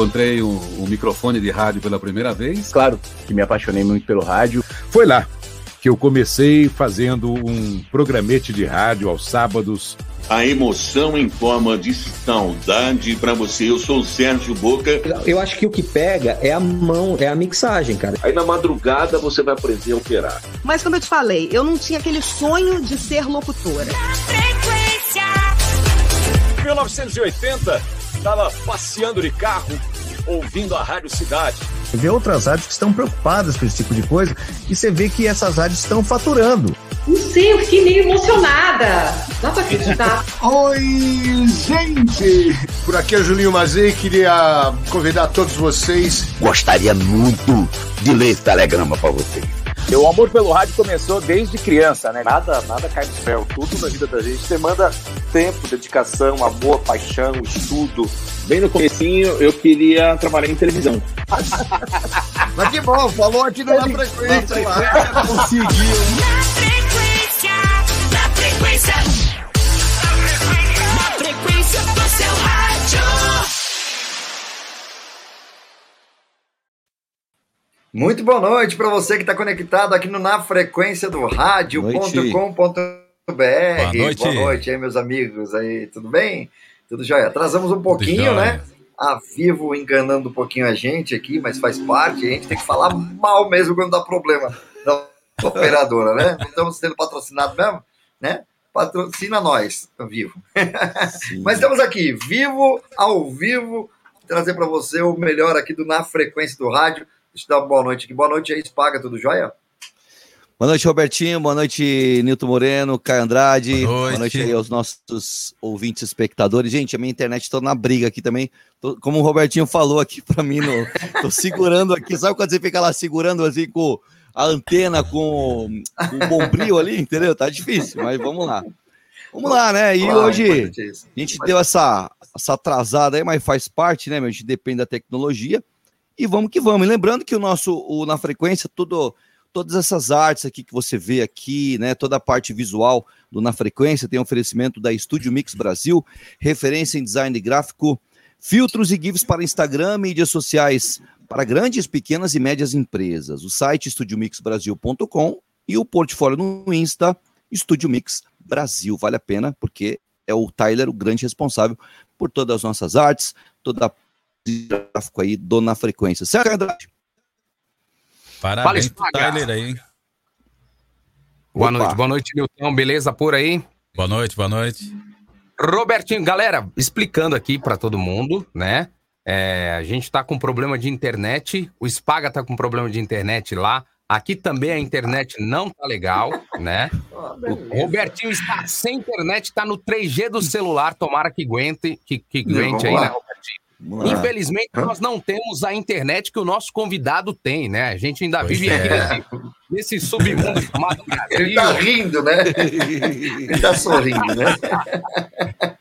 encontrei o, o microfone de rádio pela primeira vez. Claro que me apaixonei muito pelo rádio. Foi lá que eu comecei fazendo um programete de rádio aos sábados. A emoção em forma de saudade para você. Eu sou o Sérgio Boca. Eu acho que o que pega é a mão, é a mixagem, cara. Aí na madrugada você vai aprender a operar. Mas como eu te falei, eu não tinha aquele sonho de ser locutora. 1980, estava passeando de carro, ouvindo a Rádio Cidade. Você vê outras rádios que estão preocupadas com esse tipo de coisa e você vê que essas rádios estão faturando. Não sei, eu fiquei meio emocionada. Dá pra acreditar. Oi, gente! Por aqui é o Julinho Mazei, queria convidar todos vocês. Gostaria muito de ler esse telegrama para vocês. O amor pelo rádio começou desde criança, né? Nada, nada cai do céu. Tudo na vida da gente demanda tempo, dedicação, amor, paixão, estudo. Bem no comecinho, eu queria trabalhar em televisão. Mas que bom, falou aqui na frequência. Conseguiu. Na frequência, na frequência. Na frequência do seu rádio. Muito boa noite para você que está conectado aqui no Na Frequência do Rádio.com.br. Boa noite. Boa noite aí, meus amigos aí, tudo bem? Tudo jóia? Atrasamos um pouquinho, né? A Vivo enganando um pouquinho a gente aqui, mas faz parte, a gente tem que falar mal mesmo quando dá problema da operadora, né? Não estamos sendo patrocinados mesmo, né? Patrocina nós, Vivo. mas estamos aqui, vivo, ao vivo, trazer para você o melhor aqui do Na Frequência do Rádio. Deixa eu dar uma boa noite aqui. Boa noite aí, Spaga, tudo jóia? Boa noite, Robertinho. Boa noite, Nilton Moreno, Caio Andrade. Boa noite. Boa noite aí aos nossos ouvintes espectadores. Gente, a minha internet tá na briga aqui também. Tô- como o Robertinho falou aqui pra mim, no, tô segurando aqui. Sabe quando você fica lá segurando assim com a antena, com, com o bombril ali, entendeu? Tá difícil, mas vamos lá. Vamos lá, né? E Claro, hoje é a gente deu essa, essa atrasada aí, mas faz parte, né? meu? A gente depende da tecnologia. E vamos que vamos. E lembrando que o nosso, o, na frequência, tudo, todas essas artes aqui que você vê aqui, né? Toda a parte visual do Na Frequência tem oferecimento da Estúdio Mix Brasil, referência em design gráfico, filtros e GIFs para Instagram, mídias sociais para grandes, pequenas e médias empresas. O site estudiomixbrasil.com e o portfólio no Insta, Estúdio Mix Brasil. Vale a pena, porque é o Tyler o grande responsável por todas as nossas artes, toda a gráfico aí do Na Frequência. Certo, Andrade? Parabéns pro. Tyler aí. Boa Opa. noite, boa noite, Nilton. Beleza por aí? Boa noite, boa noite. Robertinho, galera, explicando aqui pra todo mundo, né? É, a gente tá com problema de internet, o Spaga tá com problema de internet lá. Aqui também a internet não tá legal, né? O Robertinho está sem internet, tá no 3G do celular, tomara que aguente, que, que aguente aí, né, lá. Robertinho? Infelizmente, nós não temos a internet que o nosso convidado tem, né? A gente ainda vive é. aqui nesse, nesse submundo chamado Ele tá Brasil. rindo, né? Ele tá sorrindo, né?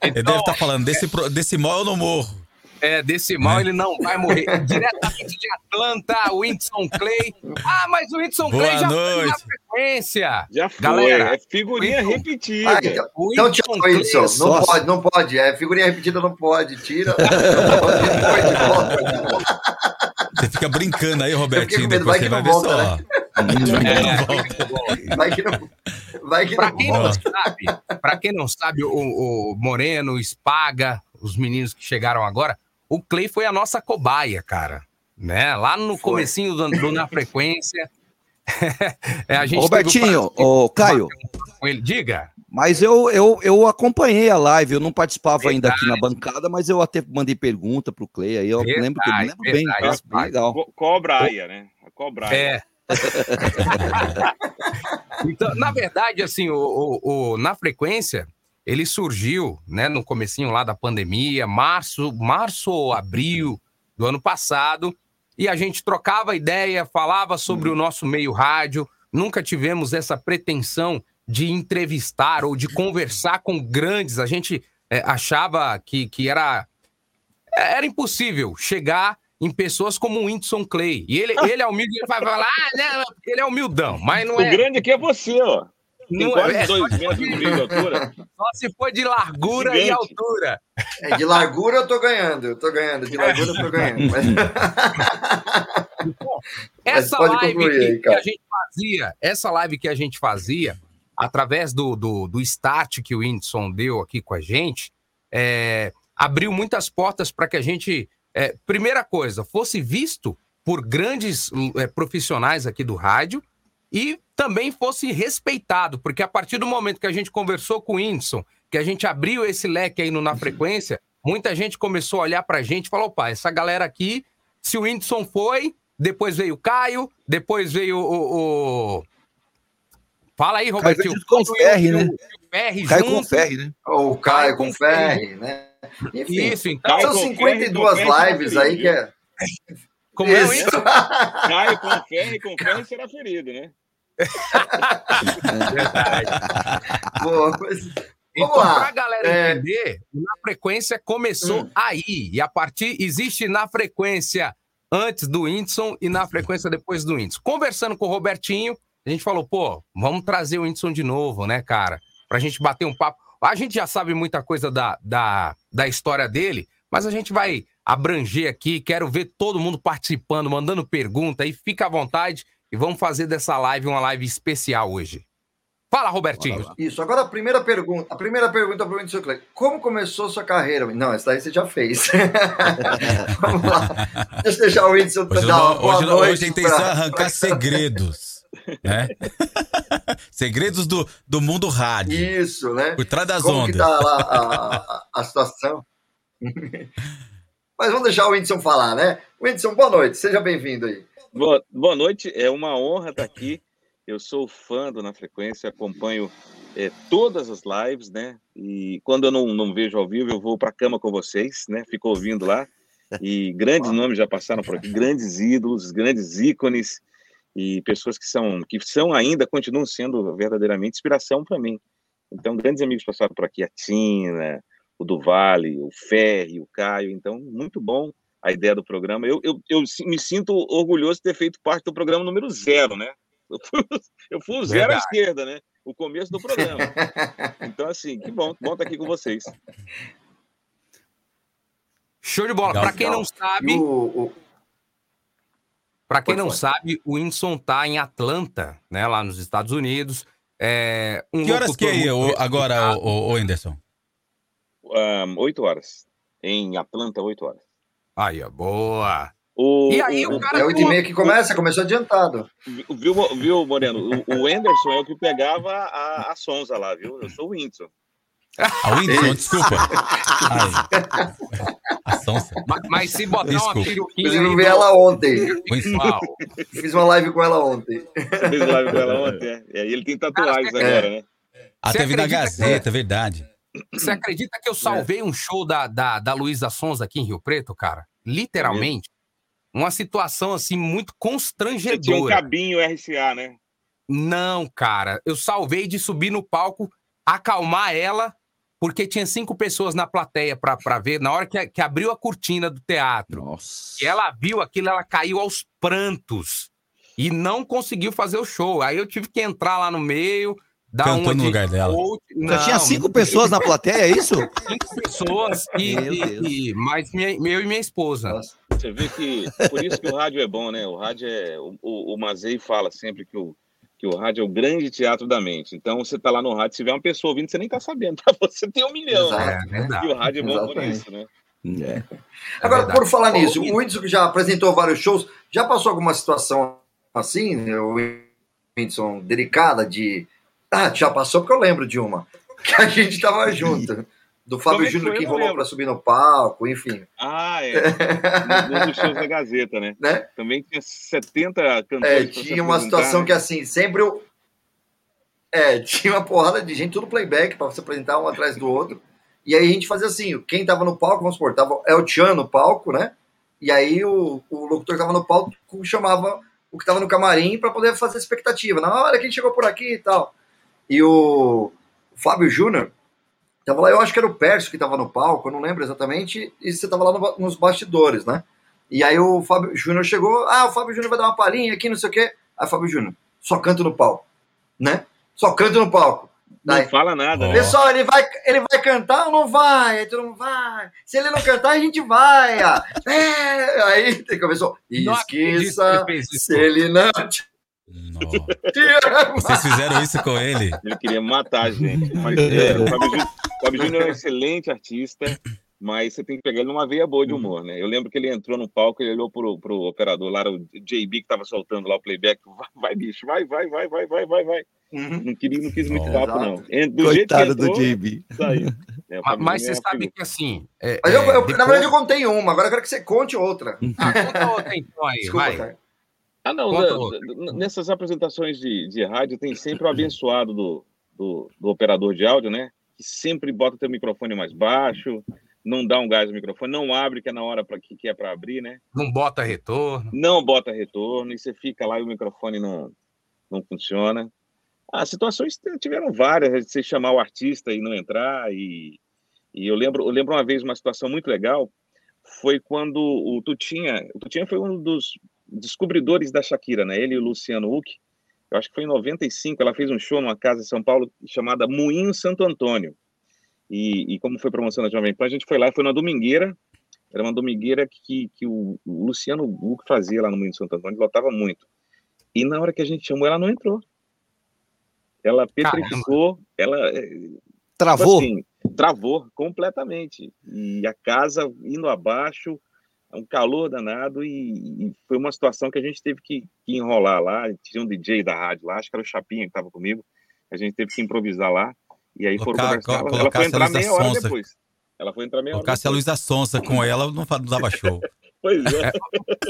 Ele deve estar falando, desse, desse mal eu não morro. É, desse mal ele não vai morrer. Diretamente de Atlanta, o Whindersson Clay. Ah, mas o Boa Clay já foi na noite. frequência. Já foi, Galera, é figurinha repetida. Ah, então, O então Whindersson tchau, Clay Wilson. é Não pode, não pode. É, figurinha repetida não pode. Tira. Não pode, põe de volta. Você fica brincando aí, Robertinho, medo, vai você que vai não ver volta, só. né? É, Vai que não, vai que Pra não quem não sabe, para quem não sabe, o, o Moreno, o Spaga, os meninos que chegaram agora, o Clay foi a nossa cobaia, cara. Né? Lá no Foi. comecinho do, do Na Frequência. É, a gente Ô, teve o Robertinho, ô, de Caio, com ele. Diga. mas eu, eu, eu acompanhei a live, eu não participava ainda aqui na Verdade. bancada, mas eu até mandei pergunta pro Clay, aí eu Verdade, lembro, que eu lembro bem, verdade. bem legal. Co- Cobraia, né? A cobraia. É. então, na verdade, assim, o, o- o- na frequência, ele surgiu, né, no comecinho lá da pandemia, março, março ou abril do ano passado, e a gente trocava ideia, falava sobre o nosso meio rádio, nunca tivemos essa pretensão de entrevistar ou de conversar com grandes, a gente é, achava que, que era era impossível chegar em pessoas como o Whindersson Clay. E ele, ele é humilde, ele vai falar, ah, porque ele é humildão, mas não O é. grande aqui é você, ó. Tem Não quase é, dois só se metros e de altura. Só se for de largura e Gigante. altura. É, de largura eu tô ganhando, eu tô ganhando, de largura eu tô ganhando. Mas... Essa pode live concluir que, aí, que a gente fazia, essa live que a gente fazia, através do, do, do start que o Whindersson deu aqui com a gente, é, abriu muitas portas para que a gente, é, primeira coisa, fosse visto por grandes é, profissionais aqui do rádio e também fosse respeitado, porque a partir do momento que a gente conversou com o Whindersson, que a gente abriu esse leque aí no Na Frequência, muita gente começou a olhar pra gente e falou, opa, essa galera aqui, se o Whindersson foi, depois veio o Caio, depois veio o... o- Fala aí, Caio Robertinho. veio junto com o Ferri, né? Ferri Caio com junto. o Ferri, né? Ou o Caio com Ferri, né? Enfim, Isso, então. são com 52 Ferri, com lives aí que é. Como é o Isso. Caio com ferro com ferro será ferido, né? Boa, mas- Então, Vamos lá. pra galera É. entender, na frequência começou Hum. aí. E a partir. Existe na frequência antes do Whindersson e na frequência depois do Whindersson. Conversando com o Robertinho, a gente falou, pô, vamos trazer o Whindersson de novo, né, cara? Pra gente bater um papo. A gente já sabe muita coisa da, da, da história dele, mas a gente vai abranger aqui. Quero ver todo mundo participando, mandando pergunta aí. Fica à vontade e vamos fazer dessa live uma live especial hoje. Fala, Robertinho. Isso, agora a primeira pergunta. A primeira pergunta para o Whindersson Clay. Como começou sua carreira? Não, essa daí você já fez. Vamos lá. Deixa eu deixar o Whindersson Hoje, dar uma não- boa hoje, hoje a intenção pra- é arrancar segredos. Né? segredos do, do mundo rádio. Isso, né? Por trás das Como ondas. que tá lá a, a, a situação? Mas vamos deixar o Whindersson falar, né? Whindersson, boa noite. Seja bem-vindo aí. Boa, boa noite, é uma honra estar aqui. Eu sou fã do Na Frequência, acompanho é, todas as lives, né? E quando eu não, não vejo ao vivo, eu vou para a cama com vocês, né? Fico ouvindo lá. E grandes nomes já passaram por aqui, grandes ídolos, grandes ícones e pessoas que são, que são ainda, continuam sendo verdadeiramente inspiração para mim. Então, grandes amigos passaram por aqui, a Tina, o Duvale, o Ferri, o Caio. Então, muito bom a ideia do programa. Eu, eu, eu me sinto orgulhoso de ter feito parte do programa número zero, né? Eu fui, eu fui o zero à Verdade. esquerda, né? O começo do programa. Então, assim, que bom, bom estar aqui com vocês. Show de bola. Pra quem não sabe, o, o- Para quem não sabe, o Whindersson tá em Atlanta, né, lá nos Estados Unidos. É, um Que horas que é agora, respeitado. o, o Anderson? Ahn, Oito horas. Em Atlanta, oito horas. Aí, ó, boa. O, E aí, o cara é 8 e meia que começa, começou adiantado. Viu, viu Moreno? O, o Anderson é o que pegava a, a Sonza lá, viu? Eu sou o Whindersson. A Whindersson, desculpa. Ai. A Sonsa. Mas, mas se botar uma Desculpa. peruquinha Inclusive, eu aí vi ela ontem. Fiz uma live com ela ontem. Fez live com ela ontem? é? E aí ele tem tatuagens agora, né? A Você teve na Gazeta, é verdade. Você acredita que eu salvei um show da, da, da Luísa Sonza aqui em Rio Preto, cara? Literalmente. Uma situação, assim, muito Você tinha um constrangedora. cabinho RCA, né? Não, cara. Eu salvei de subir no palco, acalmar ela, porque tinha cinco pessoas na plateia pra, pra ver. Na hora que, que abriu a cortina do teatro, Nossa. e ela viu aquilo, ela caiu aos prantos. E não conseguiu fazer o show. Aí eu tive que entrar lá no meio, dar Cantou no lugar dela. Só tinha cinco pessoas na plateia, é isso? Cinco pessoas e, Meu e- e mais minha, eu e minha esposa. Você vê que por isso que o rádio é bom, né? O rádio é. O, o, o Mazei fala sempre que o, que o rádio é o grande teatro da mente. Então você tá lá no rádio, se tiver uma pessoa ouvindo, você nem tá sabendo. Pra você tem um milhão. né? Exato, É verdade. E o rádio é bom por Exatamente. isso, né? É. Agora, verdade. por falar nisso, o Whindersson que já apresentou vários shows, já passou alguma situação assim, né, o Whindersson, delicada de... Ah, já passou porque eu lembro de uma. Que a gente tava junto. Do Como Fábio é que Júnior que enrolou pra subir no palco, enfim. Ah, é. No- Nos shows da Gazeta, né? Né? Também tinha 70 cantores. É, tinha uma situação né? que assim, sempre eu. É, tinha uma porrada de gente, tudo playback, pra se apresentar um atrás do outro. E aí a gente fazia assim: quem tava no palco, vamos supor, tava El Chan no palco, né? E aí o, o locutor que tava no palco chamava o que tava no camarim pra poder fazer a expectativa. Na hora, quem chegou por aqui e tal. E o, Fábio Júnior tava lá, eu acho que era o Pércio que tava no palco, eu não lembro exatamente, e você tava lá no nos bastidores, né? E aí o Fábio Júnior chegou, ah, o Fábio Júnior vai dar uma palhinha aqui, não sei o quê. Aí o Fábio Júnior, só canto no palco, né? Só canta no palco. Não fala nada. né? Pessoal, ele vai, ele vai cantar ou não vai? Aí todo mundo vai. Se ele não cantar, a gente vai. É, aí começou. Esqueça se ele não Vocês fizeram isso com ele? Ele queria matar a gente. Mas, é, o Fábio Júnior- o Fábio Júnior é um excelente artista, mas você tem que pegar ele numa veia boa de humor, né? Eu lembro que ele entrou no palco, ele olhou pro, pro operador lá, o JB que tava soltando lá o playback, vai, vai bicho, vai, vai, vai, vai, vai, vai, vai. Não, queria, não quis muito Nossa. papo, não. En- Do Coitado do entrou, JB. Saiu. É, o Mas, Júnior você é sabe figura. que assim. é- Mas eu, é, eu- depois- na verdade, eu contei uma, agora eu quero que você conte outra. Ah, conta outra então aí, Desculpa, vai. cara. Ah, não, da- da- nessas apresentações de, de rádio tem sempre o abençoado do, do, do operador de áudio, né? Que sempre bota teu microfone mais baixo, não dá um gás no microfone, não abre que é na hora pra, que, que é para abrir, né? Não bota retorno. Não bota retorno e você fica lá e o microfone não, não funciona. As situações tiveram várias, de você chamar o artista e não entrar. E, e eu lembro, eu lembro uma vez uma situação muito legal, foi quando o Tutinha, o Tutinha foi um dos descobridores da Shakira, né? Ele e o Luciano Huck. Eu acho que foi em 95, ela fez um show numa casa em São Paulo chamada Moinho Santo Antônio. E, e como foi promoção da Jovem Pan, a gente foi lá, foi na domingueira, era uma domingueira que, que o, o Luciano Huck fazia lá no Moinho Santo Antônio, lotava muito. E na hora que a gente chamou, ela não entrou. Ela petrificou, ela... eh, Travou? tipo assim, travou completamente. E a casa indo abaixo, um calor danado, e, e foi uma situação que a gente teve que, que enrolar lá. Tinha um DJ da rádio lá, acho que era o Chapinha que estava comigo. A gente teve que improvisar lá. E aí foram Colocar- conversar. Ela, foi a entrar meia hora Sonza. depois. Ela foi entrar meia hora Colocasse a. Luísa Sonsa com ela, não não dava show. Pois é.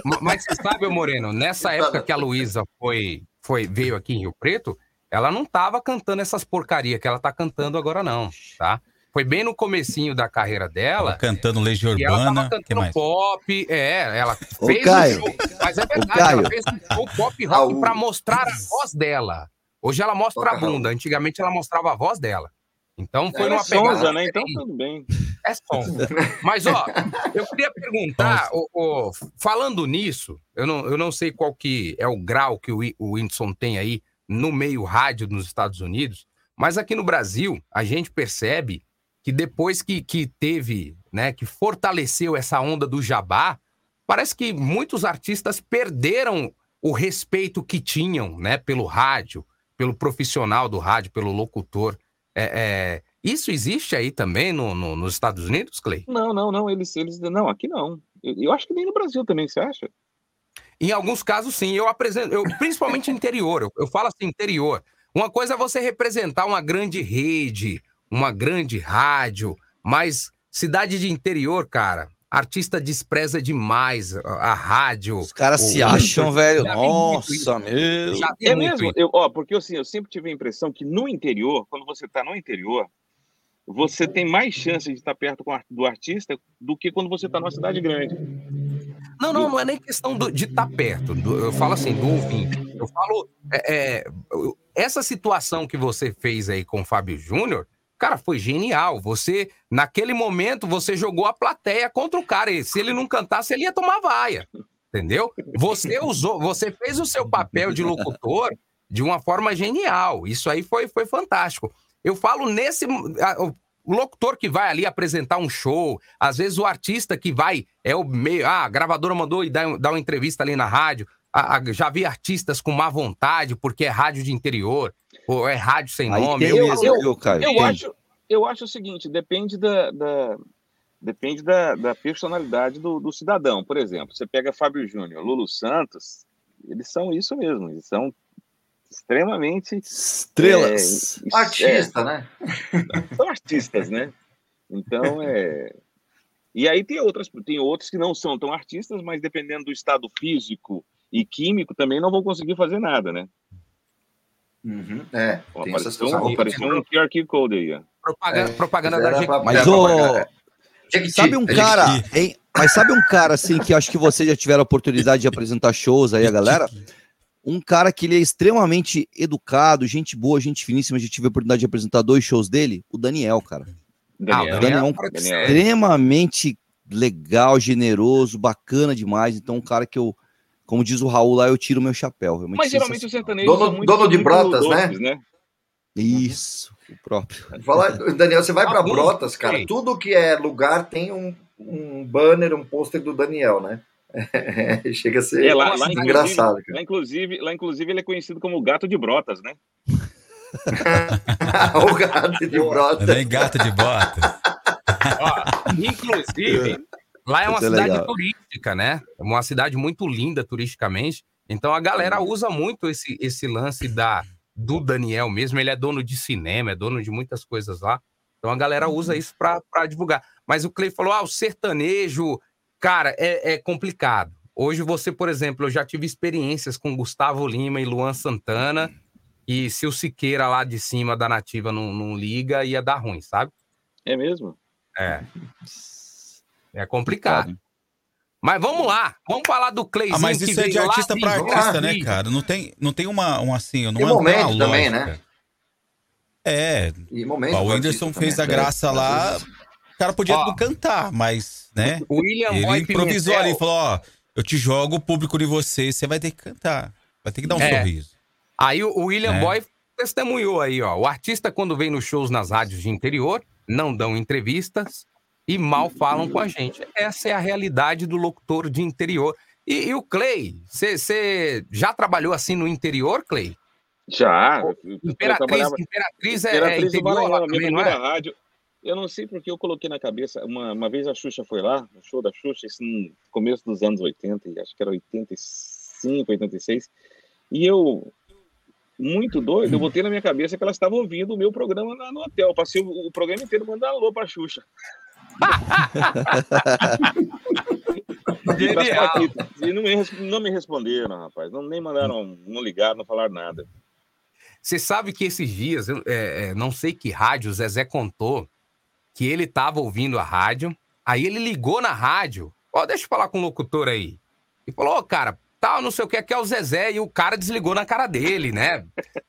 Ma- Mas você sabe, Moreno, nessa época que a Luísa foi, foi, veio aqui em Rio Preto, ela não tava cantando essas porcaria que ela tá cantando agora, não, tá? Foi bem no comecinho da carreira dela. Cantando Legião E ela tava Urbana. que cantando mais? pop, é, ela Ô, fez Caio. um show, mas é verdade, Caio. ela fez um show pop rock pra mostrar a voz dela. Hoje ela mostra a bunda, antigamente ela mostrava a voz dela. Então foi Ela é numa pegada sonza, né? Então tudo bem. É sonza. Mas, ó, eu queria perguntar, ô, ô, falando nisso, eu não, eu não sei qual que é o grau que o, o Whindersson tem aí no meio rádio nos Estados Unidos, mas aqui no Brasil, a gente percebe que depois que, que teve, né, que fortaleceu essa onda do jabá, parece que muitos artistas perderam o respeito que tinham, né, pelo rádio, pelo profissional do rádio, pelo locutor. É, é, isso existe aí também no- no- nos Estados Unidos, Clay? Não, não, não. Eles, eles não, aqui não. Eu, eu acho que nem no Brasil também, você acha? Em alguns casos, sim. Eu apresento, eu, principalmente interior. Eu, eu falo assim, interior. Uma coisa é você representar uma grande rede, uma grande rádio, mas cidade de interior, cara, artista despreza demais a, a rádio. Os caras se acham, velho. Nossa, meu. É mesmo? Eu, ó, porque assim, eu sempre tive a impressão que no interior, quando você está no interior, você tem mais chance de estar perto com a- do artista do que quando você está numa cidade grande. Não, não, não é nem questão do- de estar perto. do- eu falo assim, do ouvinte. Eu falo. é, é, essa situação que você fez aí com o Fábio Júnior, cara, foi genial. Você, naquele momento, você jogou a plateia contra o cara. E se ele não cantasse, ele ia tomar vaia. Entendeu? Você usou, você fez o seu papel de locutor de uma forma genial. Isso aí foi, foi fantástico. Eu falo nesse. a- o- locutor que vai ali apresentar um show, às vezes o artista que vai, é o meio. Ah, a gravadora mandou e uma entrevista ali na rádio. Ah, ah, já vi artistas com má vontade porque é rádio de interior, ou é rádio sem Aí nome. tem Eu- mesmo, eu- viu, Caio? Eu Tem. acho, eu acho o seguinte, depende da, da- depende da, da personalidade do, do cidadão. Por exemplo, você pega Fábio Júnior, Lulu Santos, eles são isso mesmo, eles são extremamente Estrelas. é, Artista, é, né? são artistas, né? Então é. E aí tem outras, tem outros que não são tão artistas, mas dependendo do estado físico e químico também não vão conseguir fazer nada, né? Uhum, É, Ó, tem Apareceu, um, coisas. apareceu um QR Code aí. Propaganda, É, propaganda da Jequiti. pra- Mas, Jequiti, Sabe um é cara, hein? Mas sabe um cara, assim, que acho que vocês já tiveram a oportunidade de apresentar shows aí, a galera? Um cara que ele é extremamente educado, gente boa, gente finíssima. Já tive a oportunidade de apresentar dois shows dele. O Daniel, cara. Daniel, O Daniel é um cara Daniel. extremamente legal, generoso, bacana demais. Então, um cara que eu, como diz o Raul lá, eu tiro meu chapéu. Realmente Mas geralmente o sertanejo Dono- dono de brotas, né? doces, né? Isso, o próprio. Fala, Daniel, você vai para Brotas, cara. sei. Tudo que é lugar tem um, um banner, um pôster do Daniel, né? chega a ser É, lá, lá, engraçado, inclusive, lá, inclusive, lá, inclusive, ele é conhecido como o gato de brotas, né? o gato de brotas. Nem gato de bota. Ó, inclusive, lá é uma é cidade legal. turística, né? É uma cidade muito linda turisticamente. Então a galera usa muito esse, esse lance da, do Daniel mesmo. Ele é dono de cinema, é dono de muitas coisas lá. Então a galera usa isso para divulgar. Mas o Clay falou: ah, o sertanejo, cara, é, é complicado. Hoje você, por exemplo, eu já tive experiências com Gustavo Lima e Luan Santana. E se o Siqueira lá de cima da nativa não, não liga, ia dar ruim, sabe? É mesmo? É. É complicado. Mas vamos lá, vamos falar do Cleizinho. Ah, mas que isso é de artista pra de artista, né, cara? Não tem, não tem uma, um assim, não Tem é é momento uma também, né? É. E momento o Whindersson artista fez a também. graça É, lá, o cara podia Ó, não cantar, mas, né? o William Ele Boy improvisou Pimentel- ali, falou, ó, eu te jogo o público de você, você vai ter que cantar. Vai ter que dar um É. sorriso. Aí o o William É. Boy testemunhou aí, ó. O artista, quando vem nos shows nas rádios de interior, não dão entrevistas e mal falam com a gente. Essa é a realidade do locutor de interior. E, e o Clay, você já trabalhou assim no interior, Clay? Já. Imperatriz, Imperatriz é, é Imperatriz do interior Maranhão, lá também, não é? rádio. Eu não sei porque eu coloquei na cabeça. Uma, uma vez a Xuxa foi lá, no show da Xuxa, isso no começo dos anos 80, e acho que era 85, 86. E eu, muito doido, eu botei na minha cabeça que ela estava ouvindo o meu programa no hotel. Passei o, o programa inteiro mandando alô pra Xuxa. E, não me, não me responderam, rapaz. Não, nem mandaram, não ligaram, não falaram nada. Você sabe que esses dias, eu, é, é, não sei que rádio, o Zezé contou que ele tava ouvindo a rádio, aí ele ligou na rádio, ó, deixa eu falar com o locutor aí. E falou, ô, cara, tal, não sei o que, que é o Zezé, e o cara desligou na cara dele, né?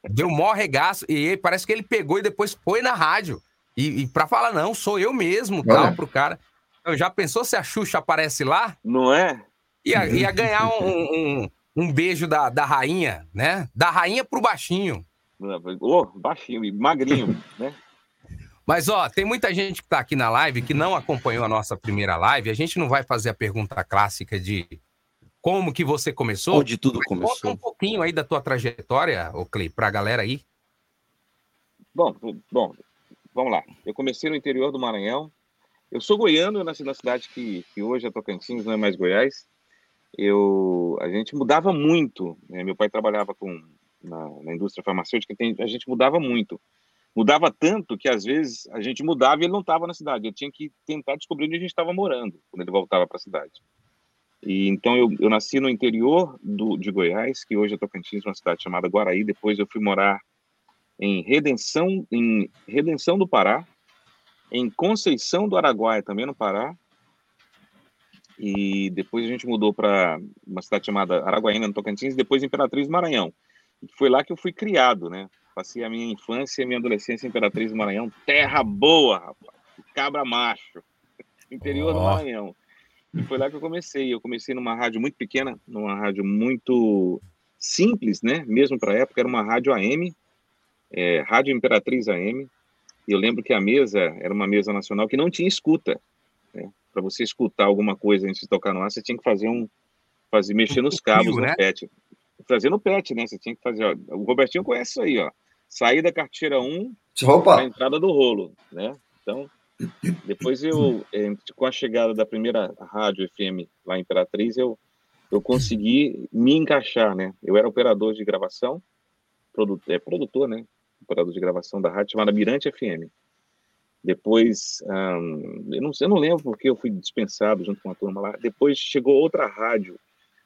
Deu mó regaço, e aí parece que ele pegou e depois foi na rádio. E, e pra falar, não, sou eu mesmo, tal, Olha. pro cara. Então, já pensou se a Xuxa aparece lá? Não é? Ia, ia ganhar um, um, um beijo da, da rainha, né? Da rainha pro baixinho. Ô, baixinho e magrinho, né? Mas, ó, tem muita gente que tá aqui na live que não acompanhou a nossa primeira live. A gente não vai fazer a pergunta clássica de como que você começou. Onde tudo começou. Conta um pouquinho aí da tua trajetória, ô Clay, pra galera aí. Bom, bom, vamos lá. Eu comecei no interior do Maranhão. Eu sou goiano, eu nasci na cidade que, que hoje é Tocantins, não é mais Goiás. Eu, a gente mudava muito. né? Meu pai trabalhava com, na, na indústria farmacêutica, tem, a gente mudava muito. Mudava tanto que às vezes a gente mudava e ele não estava na cidade. Eu tinha que tentar descobrir onde a gente estava morando quando ele voltava para a cidade. E então eu, eu nasci no interior do, de Goiás, que hoje é Tocantins, uma cidade chamada Guaraí. Depois eu fui morar em Redenção, em Redenção do Pará, em Conceição do Araguaia, também no Pará. E depois a gente mudou para uma cidade chamada Araguaína, no Tocantins, e depois Imperatriz do Maranhão. E foi lá que eu fui criado, né? Passei a minha infância e a minha adolescência em Imperatriz do Maranhão. Terra boa, rapaz. Cabra macho. Interior do Ó. Maranhão. E foi lá que eu comecei. Eu comecei numa rádio muito pequena, numa rádio muito simples, né? Mesmo para a época, era uma rádio AM, é, Rádio Imperatriz AM. E eu lembro que a mesa era uma mesa nacional que não tinha escuta. Né? Para você escutar alguma coisa antes de tocar no ar, você tinha que fazer um. Fazer, mexer nos cabos no né? pet. Fazer no pet, né? Você tinha que fazer. Ó, o Robertinho conhece isso aí, ó. Sair da carteira 1 Opa. para a entrada do rolo, né? Então, depois eu, eh, com a chegada da primeira rádio FM lá em Imperatriz, eu, eu consegui me encaixar, né? Eu era operador de gravação, produ é, produtor, né? Operador de gravação da rádio chamada Mirante FM. Depois, eu, não, eu não lembro porque eu fui dispensado junto com a turma lá. Depois chegou outra rádio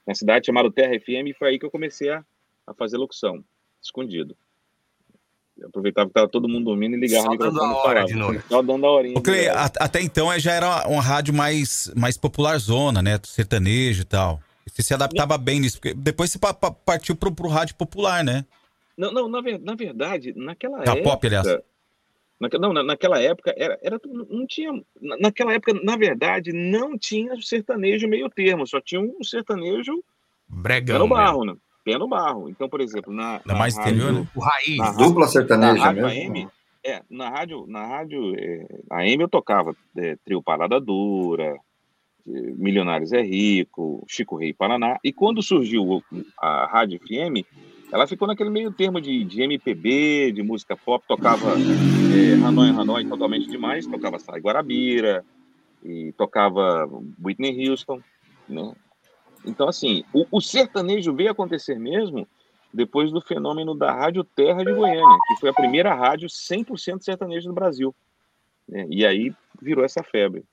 na cidade chamada Terra FM e foi aí que eu comecei a, a fazer locução, escondido. Eu aproveitava que estava todo mundo dormindo e ligava Só o microfone dando a hora de noite. Só dando a horinha. O Clay, até então eh, já era uma rádio mais, mais popular zona, né? Sertanejo e tal. Você se adaptava bem nisso, porque depois você pa- pa- partiu pro, pro rádio popular, né? Não, não na, ver- na verdade, naquela Da época. pop, aliás. naque- não, na- naquela época, era, era, não tinha. na- Naquela época, na verdade, não tinha sertanejo meio termo, só tinha um sertanejo Bregão. era o né? barro, né? pé no barro. Então, por exemplo, na, Ainda mais interior, né? O raiz. na Dupla sertaneja na rádio mesmo. AM, é, na rádio, na rádio é, AM eu tocava é, Trio Parada Dura, é, Milionários é Rico, Chico Rei Paraná. E quando surgiu a Rádio FM, ela ficou naquele meio termo de, de MPB, de música pop, tocava é, Hanoi Hanoi totalmente demais, tocava Sai Guarabira, e tocava Whitney Houston, né? Então, assim, o, o sertanejo veio acontecer mesmo depois do fenômeno da Rádio Terra de Goiânia, que foi a primeira rádio 100% sertanejo do Brasil. né? E aí virou essa febre.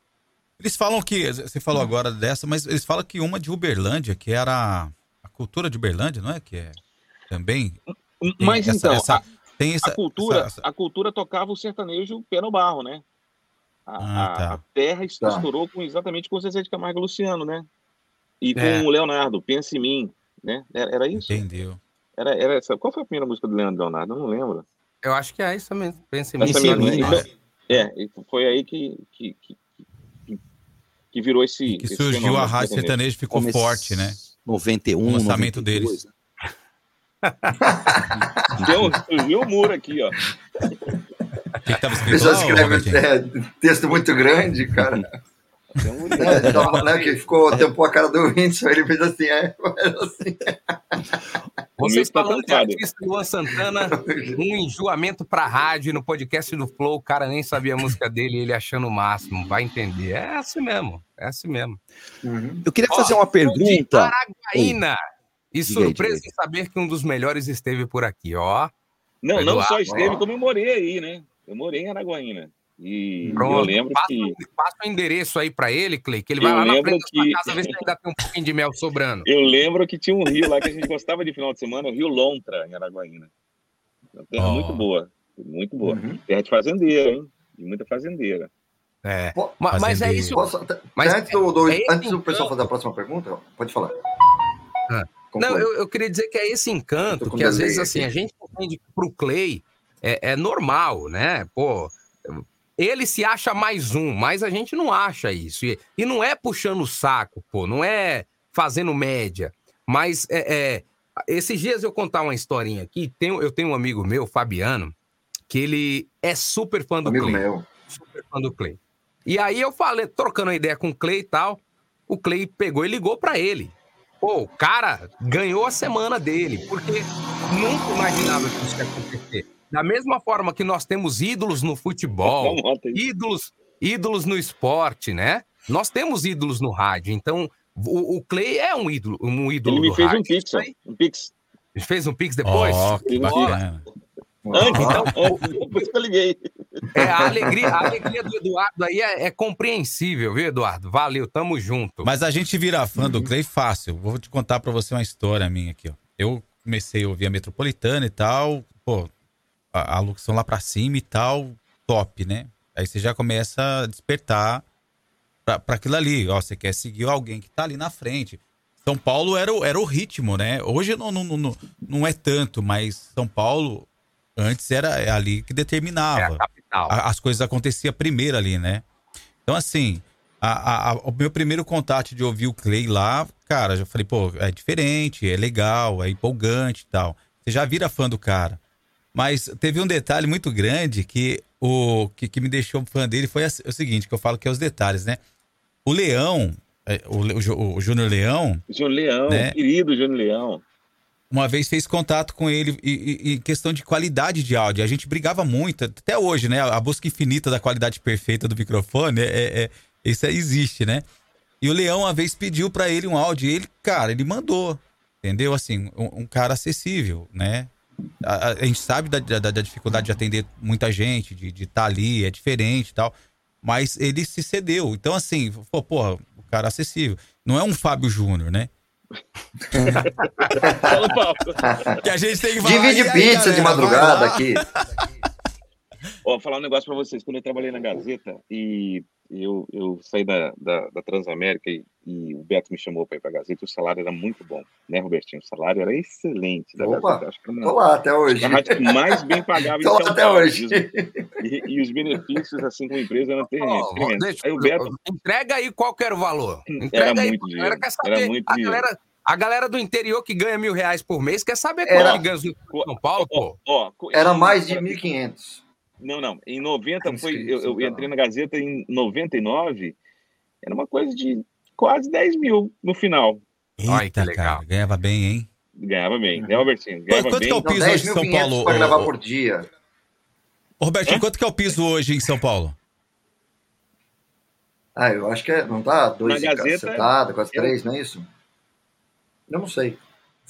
Eles falam que, você falou agora dessa, mas eles falam que uma de Uberlândia, que era a cultura de Uberlândia, não é? Que é também. Mas essa- então, essa- a, tem essa, a cultura, essa- essa- a cultura tocava o sertanejo pé no barro, né? A, Ah, tá. a terra est- Tá. estourou com, exatamente com o Zezé de Camargo e Luciano, né? E com É. o Leonardo, Pensa em Mim, né? Era, era isso? Entendeu? Era, era essa. Qual foi a primeira música do Leandro Leonardo? Eu não lembro. Eu acho que é isso mesmo. Pensa em mim. Essa Pensa em mesmo, mim. né? Então, é, e foi aí que, que, que, que- que virou esse. Que esse surgiu a rádio sertanejo. sertanejo, ficou forte, né? 91, O lançamento 92, deles. né? Deu, surgiu o muro aqui, ó. O que, que tava O escrito pessoal escreve é, texto muito grande, cara. Tem um. É, tava, né, que ficou, tampou a cara do Whindersson, ele fez assim, é, faz assim. Vocês Tá falando de artista Luan Santana, um enjoamento pra rádio no podcast do Flow, o cara nem sabia a música dele, ele achando o máximo, vai entender. É assim mesmo, é assim mesmo. Uhum. Eu queria Ó, fazer uma De pergunta. Araguaína. E Diga aí, surpresa diga em saber que um dos melhores esteve por aqui, ó. Não, não Eduardo, só esteve, ó. como eu morei aí, né? Eu morei em Araguaína. E eu Pronto, lembro passa, que. passa o endereço aí pra ele, Clay, que ele Eu vai lá na frente da sua que- casa ver se ainda tem um pouquinho de mel sobrando. Eu lembro que tinha um rio lá que a gente gostava de final de semana, o Rio Lontra, em Araguaína. Uma terra Ó. muito boa. Muito boa. Uhum. Terra de fazendeira, hein? De muita fazendeira. É. Ma- Mas, é Fazendeiro. isso. Posso, Mas antes do, do- é antes do pessoal fazer a próxima pergunta, pode falar. Ah. Conclui. Não, eu, eu queria dizer que é esse encanto que às vezes assim, aqui. a gente entende que pro Clay é, é normal, né? Pô, ele se acha mais um, mas a gente não acha isso. E, e não é puxando o saco, pô, não é fazendo média. Mas é, é, esses dias eu contar uma historinha aqui. Tenho, eu tenho um amigo meu, Fabiano, que ele é super fã do Amigo Clay meu. super fã do Clay. E aí eu falei, trocando uma ideia com o Clay e tal, o Clay pegou e ligou pra ele. Pô, o cara ganhou a semana dele, porque nunca imaginava que isso ia acontecer. Da mesma forma que nós temos ídolos no futebol, ídolos, ídolos no esporte, né? Nós temos ídolos no rádio. Então, o, o Clay é um ídolo, um ídolo Ele me do fez rádio. um pix. Um pix. Ele fez um pix depois? Ó, que bacana. Antes, Então, antes, por isso que eu liguei. É, a alegria, a alegria do Eduardo aí é, é compreensível, viu, Eduardo? Valeu, tamo junto. Mas a gente vira fã do Clay fácil. Vou te contar pra você uma história minha aqui, ó. Eu comecei a ouvir a Metropolitana e tal, pô, a, a locução lá pra cima e tal, top, né? Aí você já começa a despertar pra, pra aquilo ali, ó, você quer seguir alguém que tá ali na frente. São Paulo era o, era o ritmo, né? Hoje não, não, não, não é tanto, mas São Paulo antes era ali que determinava. É a capital. A- as coisas aconteciam primeiro ali, né? Então, assim, a- a- a- o meu primeiro contato de ouvir o Clay lá, cara, já falei, pô, é diferente, é legal, é empolgante e tal. Você já vira fã do cara. Mas teve um detalhe muito grande que o que, que me deixou fã dele foi assim- o seguinte, que eu falo que é os detalhes, né? O Leão, é, o, o o Júnior Leão, Júnior Leão, Né? querido Júnior Leão. Uma vez fez contato com ele e, questão de qualidade de áudio. A gente brigava muito, até hoje, né? A busca infinita da qualidade perfeita do microfone, é, é- é- isso aí existe, né? E o Leão uma vez pediu pra ele um áudio e ele, cara, ele mandou, entendeu? Assim, um, um cara acessível, né? A, a- a gente sabe da, da- da dificuldade de atender muita gente, de estar ali, é diferente e tal. Mas ele se cedeu. Então, assim, pô, porra, o cara acessível. Não é um Fábio Júnior, né? Fala, Paulo. Que a gente tem que falar. Divide "E aí, pizza galera, de madrugada lá?" aqui. Ó, falar um negócio pra vocês. Quando eu trabalhei na Gazeta e eu, eu saí da, da, da Transamérica e, e o Beto me chamou para ir pra Gazeta, o salário era muito bom, né, Robertinho? O salário era excelente da Opa, Gazeta. Acho que era uma- Tô lá até hoje. a rádio que mais bem pagava em São até Paulo. hoje. E, e os benefícios, assim, como empresa, eram tremendos. Ó, deixa- Aí o Beto Entrega aí qual que era o valor. Era Entrega aí, muito a dinheiro, era muito a dinheiro. galera, A galera do interior que ganha mil reais por mês quer saber Era- quanto que ganha em São Paulo, pô. Ó, Era mais de 1.500. Não, não. Em 90 foi. Eu, eu entrei na Gazeta em 99. Era uma coisa de quase 10 mil no final. Eita, cara, ganhava bem, hein? Ganhava bem, né, Albertinho? Ganhava quanto bem. que é o piso hoje em São Paulo? para ô, gravar por dia. ô, Robertinho, quanto que é o piso hoje em São Paulo? Ah, eu acho que é, não tá dois Na e Gazeta, cacetada, quase eu- três, não é isso? Eu não sei.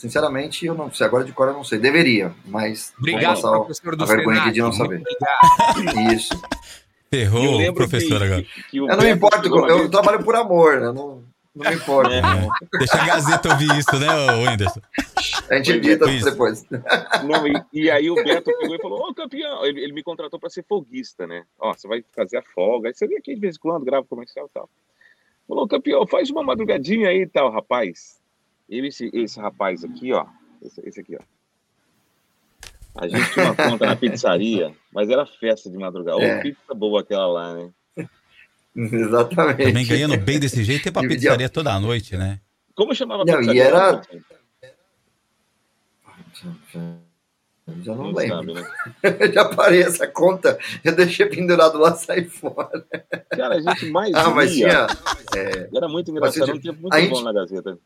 Sinceramente, eu não sei. Agora de cor eu não sei. Deveria, mas Obrigado, vou professor do a vergonha aqui de não Senado. saber. Isso. Ferrou Eu o professor que- agora. que o Eu não me importo, eu vez- trabalho por amor, né? Não, não me importo. É. Deixa a Gazeta ouvir isso, né, ô Whindersson? A gente edita isso. depois. Não, e, e aí o Beto pegou e falou: Ô campeão, ele, ele me contratou para ser folguista, né? Ó, você vai fazer a folga, aí você vem aqui de vez em quando, grava comercial e tal. Falou, campeão, faz uma madrugadinha aí e tal, rapaz. Eu, esse, esse rapaz aqui, ó, esse, esse aqui, ó. A gente tinha uma conta na pizzaria, mas era festa de madrugada. Ô, É. pizza boa aquela lá, né? Exatamente. Também ganhando bem desse jeito, tem pra pizzaria toda noite, né? Como chamava a Não, e pizzaria? era-? Já não, Não lembro. sabe, né? Já parei essa conta, eu deixei pendurado lá sair fora. Cara, a gente mais Ah, mas tinha. é, Era muito Mas engraçado, tinha- um tempo muito a bom gente- na Gazeta.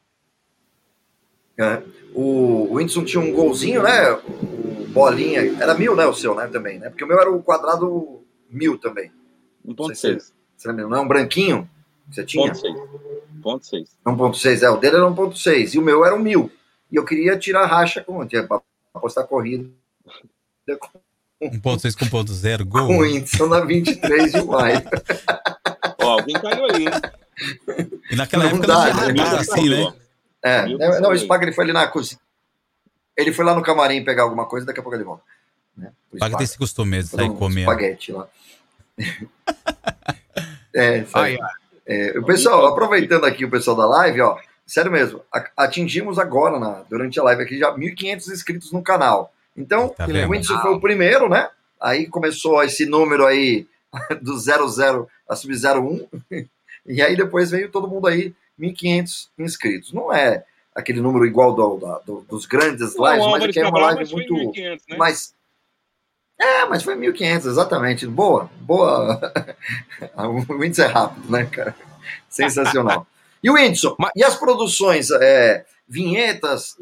É. O, o Whindersson tinha um golzinho, né? O bolinha. Era mil, né? O seu, né? Também, né? Porque o meu era o quadrado mil também. Não sei 1.6. se- Você lembra? Não é um branquinho que você tinha? 1.6. 1.6. 1.6, é. O dele era 1.6 e o meu era um mil. E eu queria tirar racha com. Apostar corrida 1.6 com 1.0, gol. com o Whindersson na 23 de maio. Ó, alguém caiu aí, hein? E naquela Não época dá, não tinha né? radar assim, né? É, Mil não, o também. Spagner foi ali na cozinha. Ele foi lá no camarim pegar alguma coisa, daqui a pouco ele volta. Né? O tem esse costume de sair um comendo. espaguete lá. é, sabe? É, o pessoal, aproveitando aqui o pessoal da live, ó, sério mesmo, atingimos agora, na- durante a live aqui, já 1.500 inscritos no canal. Então, Tá? Whindersson foi o primeiro, né? Aí começou esse número aí do 00 a sub 01, e aí depois veio todo mundo aí, 1.500 inscritos. Não é aquele número igual do, da- do- dos grandes Não, lives, mas Álvares aqui é uma live mas foi muito 1.500, né? mais é, mas foi 1.500, exatamente. Boa, boa. o índice é rápido, né, cara? Sensacional. E o Whindersson, e as produções, é, vinhetas,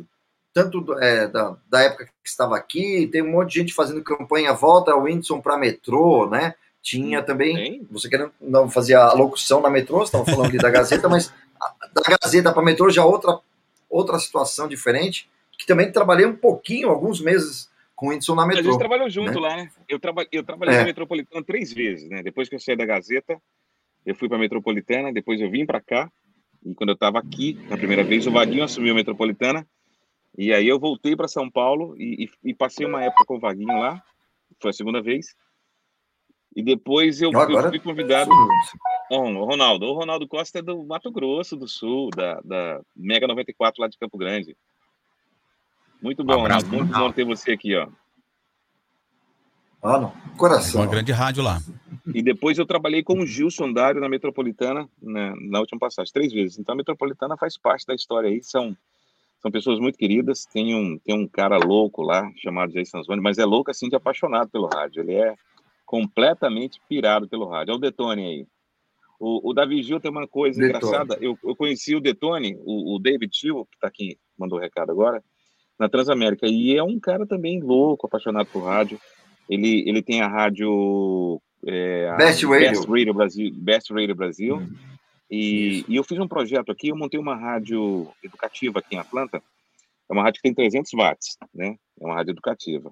tanto do- é, da, da época que estava aqui, tem um monte de gente fazendo campanha volta ao Whindersson para metrô, né? Tinha também, Tem? você querendo não fazer a locução na metrô, você estava falando ali da Gazeta, mas da Gazeta para metrô já outra, outra situação diferente, que também trabalhei um pouquinho, alguns meses com o Whindersson na A metrô. gente trabalhou junto né? lá, né? Eu, traba... eu trabalhei É. na Metropolitana três vezes, né? Depois que eu saí da Gazeta, eu fui para Metropolitana, depois eu vim para cá. E quando eu estava aqui, na primeira vez, o Vaguinho assumiu a Metropolitana. E aí eu voltei para São Paulo e, e- e passei uma época com o Vaguinho lá. Foi a segunda vez. E depois eu, agora- eu fui convidado. O Ronaldo. O Ronaldo Costa é do Mato Grosso do Sul, da, da Mega 94 lá de Campo Grande. Muito bom, abraço, Ronaldo. Muito bom ter você aqui, ó. Ah. Coração. Uma grande rádio lá. E depois eu trabalhei com o Gilson Dário na Metropolitana na, na última passagem, três vezes. Então a Metropolitana faz parte da história aí, são, são pessoas muito queridas. Tem um, tem um cara louco lá, chamado Jair Sanzoni, mas é louco assim de apaixonado pelo rádio. Ele é completamente pirado pelo rádio. Olha o Detone aí. O, o Davi Gil tem uma coisa Detone. engraçada. Eu, eu conheci o Detone, o, o David Gil, que está aqui, mandou o recado agora, na Transamérica. E é um cara também louco, apaixonado por rádio. Ele, ele tem a rádio. é, a Best Radio. Best Radio Brasil. Best Radio Brasil. E, e eu fiz um projeto aqui, eu montei uma rádio educativa aqui em Atlanta. É uma rádio que tem 300 watts, né? É uma rádio educativa.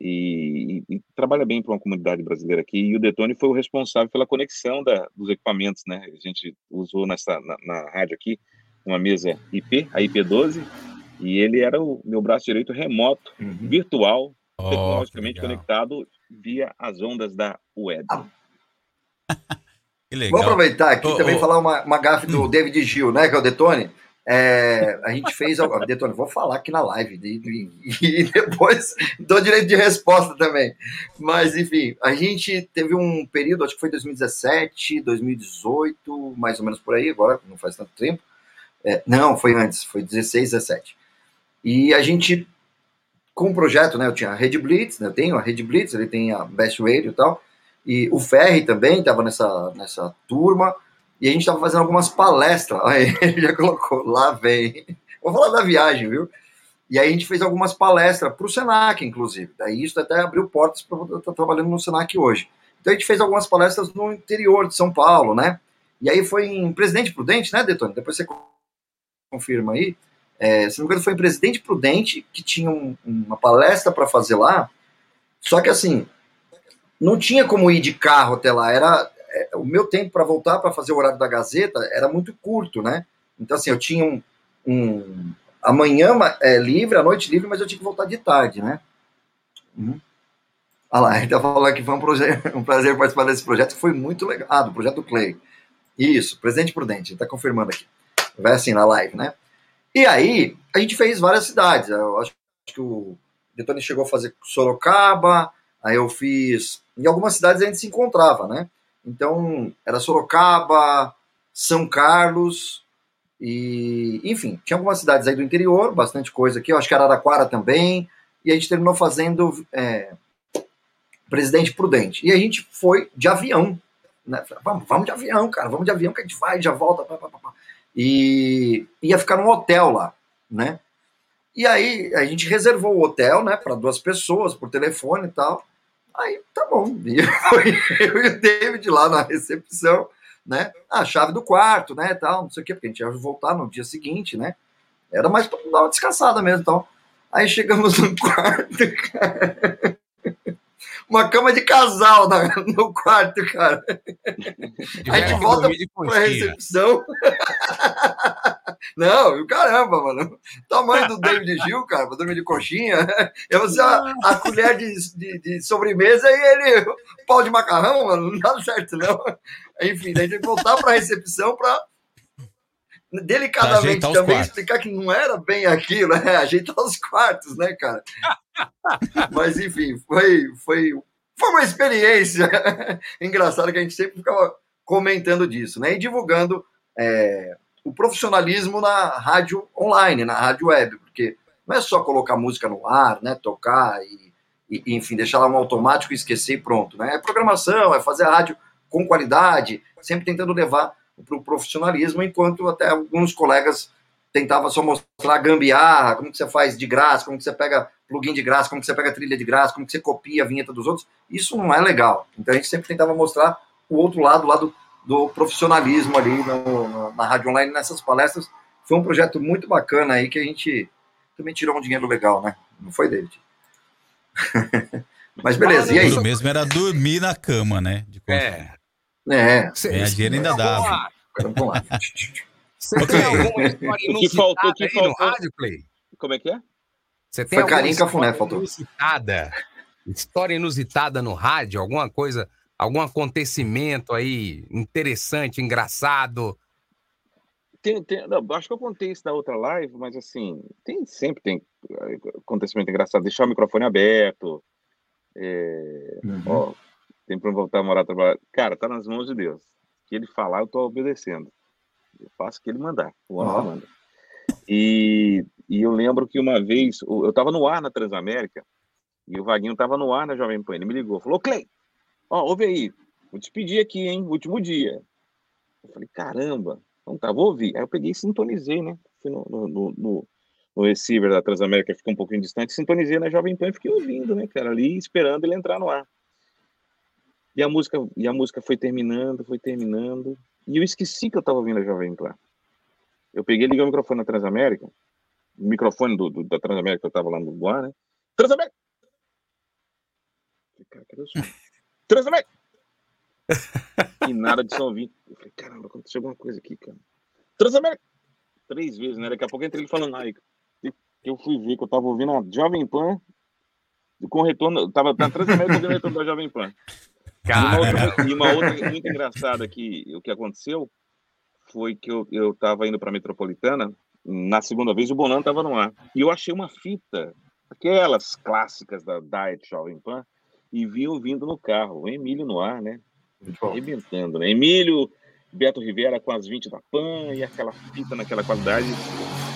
E, e- e trabalha bem para uma comunidade brasileira aqui. E o Detone foi o responsável pela conexão da, dos equipamentos, né? A gente usou nessa, na, na rádio aqui uma mesa IP, a IP12, e ele era o meu braço direito remoto, virtual, Oh, tecnologicamente conectado via as ondas da web. Que legal. Vou aproveitar aqui Ô, também ô. falar uma, uma gafe do David Gil, né? Que é o Detone. É, a gente fez. Detone, vou falar aqui na live. E, e- depois dou direito de resposta também. Mas, enfim, a gente teve um período, acho que foi 2017, 2018, mais ou menos por aí, agora não faz tanto tempo. É, não, foi antes, foi 16, 17. E a gente, com o projeto, né, eu tinha a Rede Blitz, né, eu tenho a Rede Blitz, ele tem a Best Radio e tal, e o Ferri também estava nessa, nessa turma, e a gente estava fazendo algumas palestras, aí ele já colocou, lá vem, vou falar da viagem, viu? E aí a gente fez algumas palestras para o Senac, inclusive, daí isso até abriu portas para eu estar trabalhando no Senac hoje. Então a gente fez algumas palestras no interior de São Paulo, né? E aí foi em Presidente Prudente, né, Detone? Depois você confirma aí. É, se não me engano, foi em Presidente Prudente que tinha um- uma palestra para fazer lá. Só que assim, não tinha como ir de carro até lá. Era o meu tempo para voltar para fazer o horário da Gazeta era muito curto, né? Então assim, eu tinha um, um amanhã é, livre, a noite livre, mas eu tinha que voltar de tarde, né? Uhum. Olha lá, ele tá falando que foi um, um prazer participar desse projeto, foi muito legal. Ah, do projeto Clay. Isso, Presidente Prudente, ele tá confirmando aqui. Vai assim na live, né? E aí, a gente fez várias cidades. Eu acho que o Detone chegou a fazer Sorocaba, aí eu fiz. Em algumas cidades a gente se encontrava, né? Então, era Sorocaba, São Carlos, e, enfim, tinha algumas cidades aí do interior, bastante coisa aqui. Eu acho que Araraquara também. E a gente terminou fazendo é, Presidente Prudente. E a gente foi de avião. Né? Vamos, vamos de avião, cara. Vamos de avião que a gente vai, já volta. Pá, pá, pá. E ia ficar num hotel lá, né? E aí a gente reservou o hotel, né, para duas pessoas por telefone e tal. Aí tá bom. E eu, eu e o David lá na recepção, né? A chave do quarto, né, tal, não sei o quê, porque a gente ia voltar no dia seguinte, né? Era mais para dar uma descansada mesmo, então. Aí chegamos no quarto, cara. Uma cama de casal na- no quarto, cara. Aí a gente volta pra recepção. Não, e caramba, mano. O tamanho do David Gil, cara, pra dormir de coxinha. Eu vou a, a colher de, de, de sobremesa e ele, pau de macarrão, mano, não dá certo, não. Enfim, daí a tem que voltar pra recepção pra delicadamente também quartos. explicar que não era bem aquilo, né? Ajeitar os quartos, né, cara? Mas enfim, foi, foi, foi uma experiência engraçada que a gente sempre ficava comentando disso, né? E divulgando é, o profissionalismo na rádio online, na rádio web, porque não é só colocar música no ar, né? Tocar e, e, enfim, deixar lá um automático e esquecer e pronto, né? É programação, é fazer a rádio com qualidade, sempre tentando levar para o profissionalismo, enquanto até alguns colegas tentavam só mostrar gambiarra, como que você faz de graça, como que você pega plugin de graça, como que você pega trilha de graça, como que você copia a vinheta dos outros. Isso não é legal. Então a gente sempre tentava mostrar o outro lado, o lado do profissionalismo ali no- no- na rádio online, nessas palestras. Foi um projeto muito bacana aí que a gente também tirou um dinheiro legal, né? Não foi, David? Mas beleza, e aí? O mesmo era dormir na cama, né? De É. É. Ganhar dinheiro ainda dava. Vamos lá. Você tem alguma história O que faltou, que inusitada aí no faltou? rádio, Clay? Como é que é? Você tem Foi Carinho Cafuné, faltou. inusitada? História inusitada no rádio? Alguma coisa, algum acontecimento aí interessante, engraçado? Tem, tem- não, acho que eu contei isso na outra live, mas assim, tem, sempre tem eh, acontecimento engraçado. Deixar o microfone aberto. É, ó, tem para voltar a morar a trabalhar. Cara, tá nas mãos de Deus. O que ele falar, eu tô obedecendo. Eu faço o que ele mandar. O homem Ó. manda. E, e eu lembro que uma vez, eu tava no ar na Transamérica, e o Vaguinho tava no ar na Jovem Pan. Ele me ligou, falou: Clay, ó, ouve aí, vou despedir aqui, hein? Último dia. Eu falei, caramba, então tá, vou ouvir. Aí eu peguei e sintonizei, né? Fui no, no, no, no- receiver da Transamérica, ficou um pouquinho distante, sintonizei na Jovem Pan e fiquei ouvindo, né, cara, ali esperando ele entrar no ar. E a música, e a música foi terminando, foi terminando, e eu esqueci que eu tava ouvindo a Jovem Pan. Eu peguei liguei o microfone na Transamérica, o microfone do, do- da Transamérica que eu tava lá no ar, né? Transamérica! Cara, cadê? Transamérica! e nada de som ouvir. Eu falei, caramba, aconteceu alguma coisa aqui, cara. Transamérica! Três vezes, né? Daqui a pouco eu entrei ele falando, ai, que eu fui ver que eu tava ouvindo a Jovem Pan com retorno, eu tava na Transamérica ouvindo o retorno da Jovem Pan. E uma, outra, e uma outra muito engraçada que o que aconteceu foi que eu, eu tava indo pra Metropolitana, na segunda vez o Bonan tava no ar. E eu achei uma fita, aquelas clássicas da Diet Jovem Pan, e vi ouvindo no carro, o Emílio no ar, né? Arrebentando, né? Emílio, Beto Rivera com as 20 da PAN e aquela fita naquela qualidade.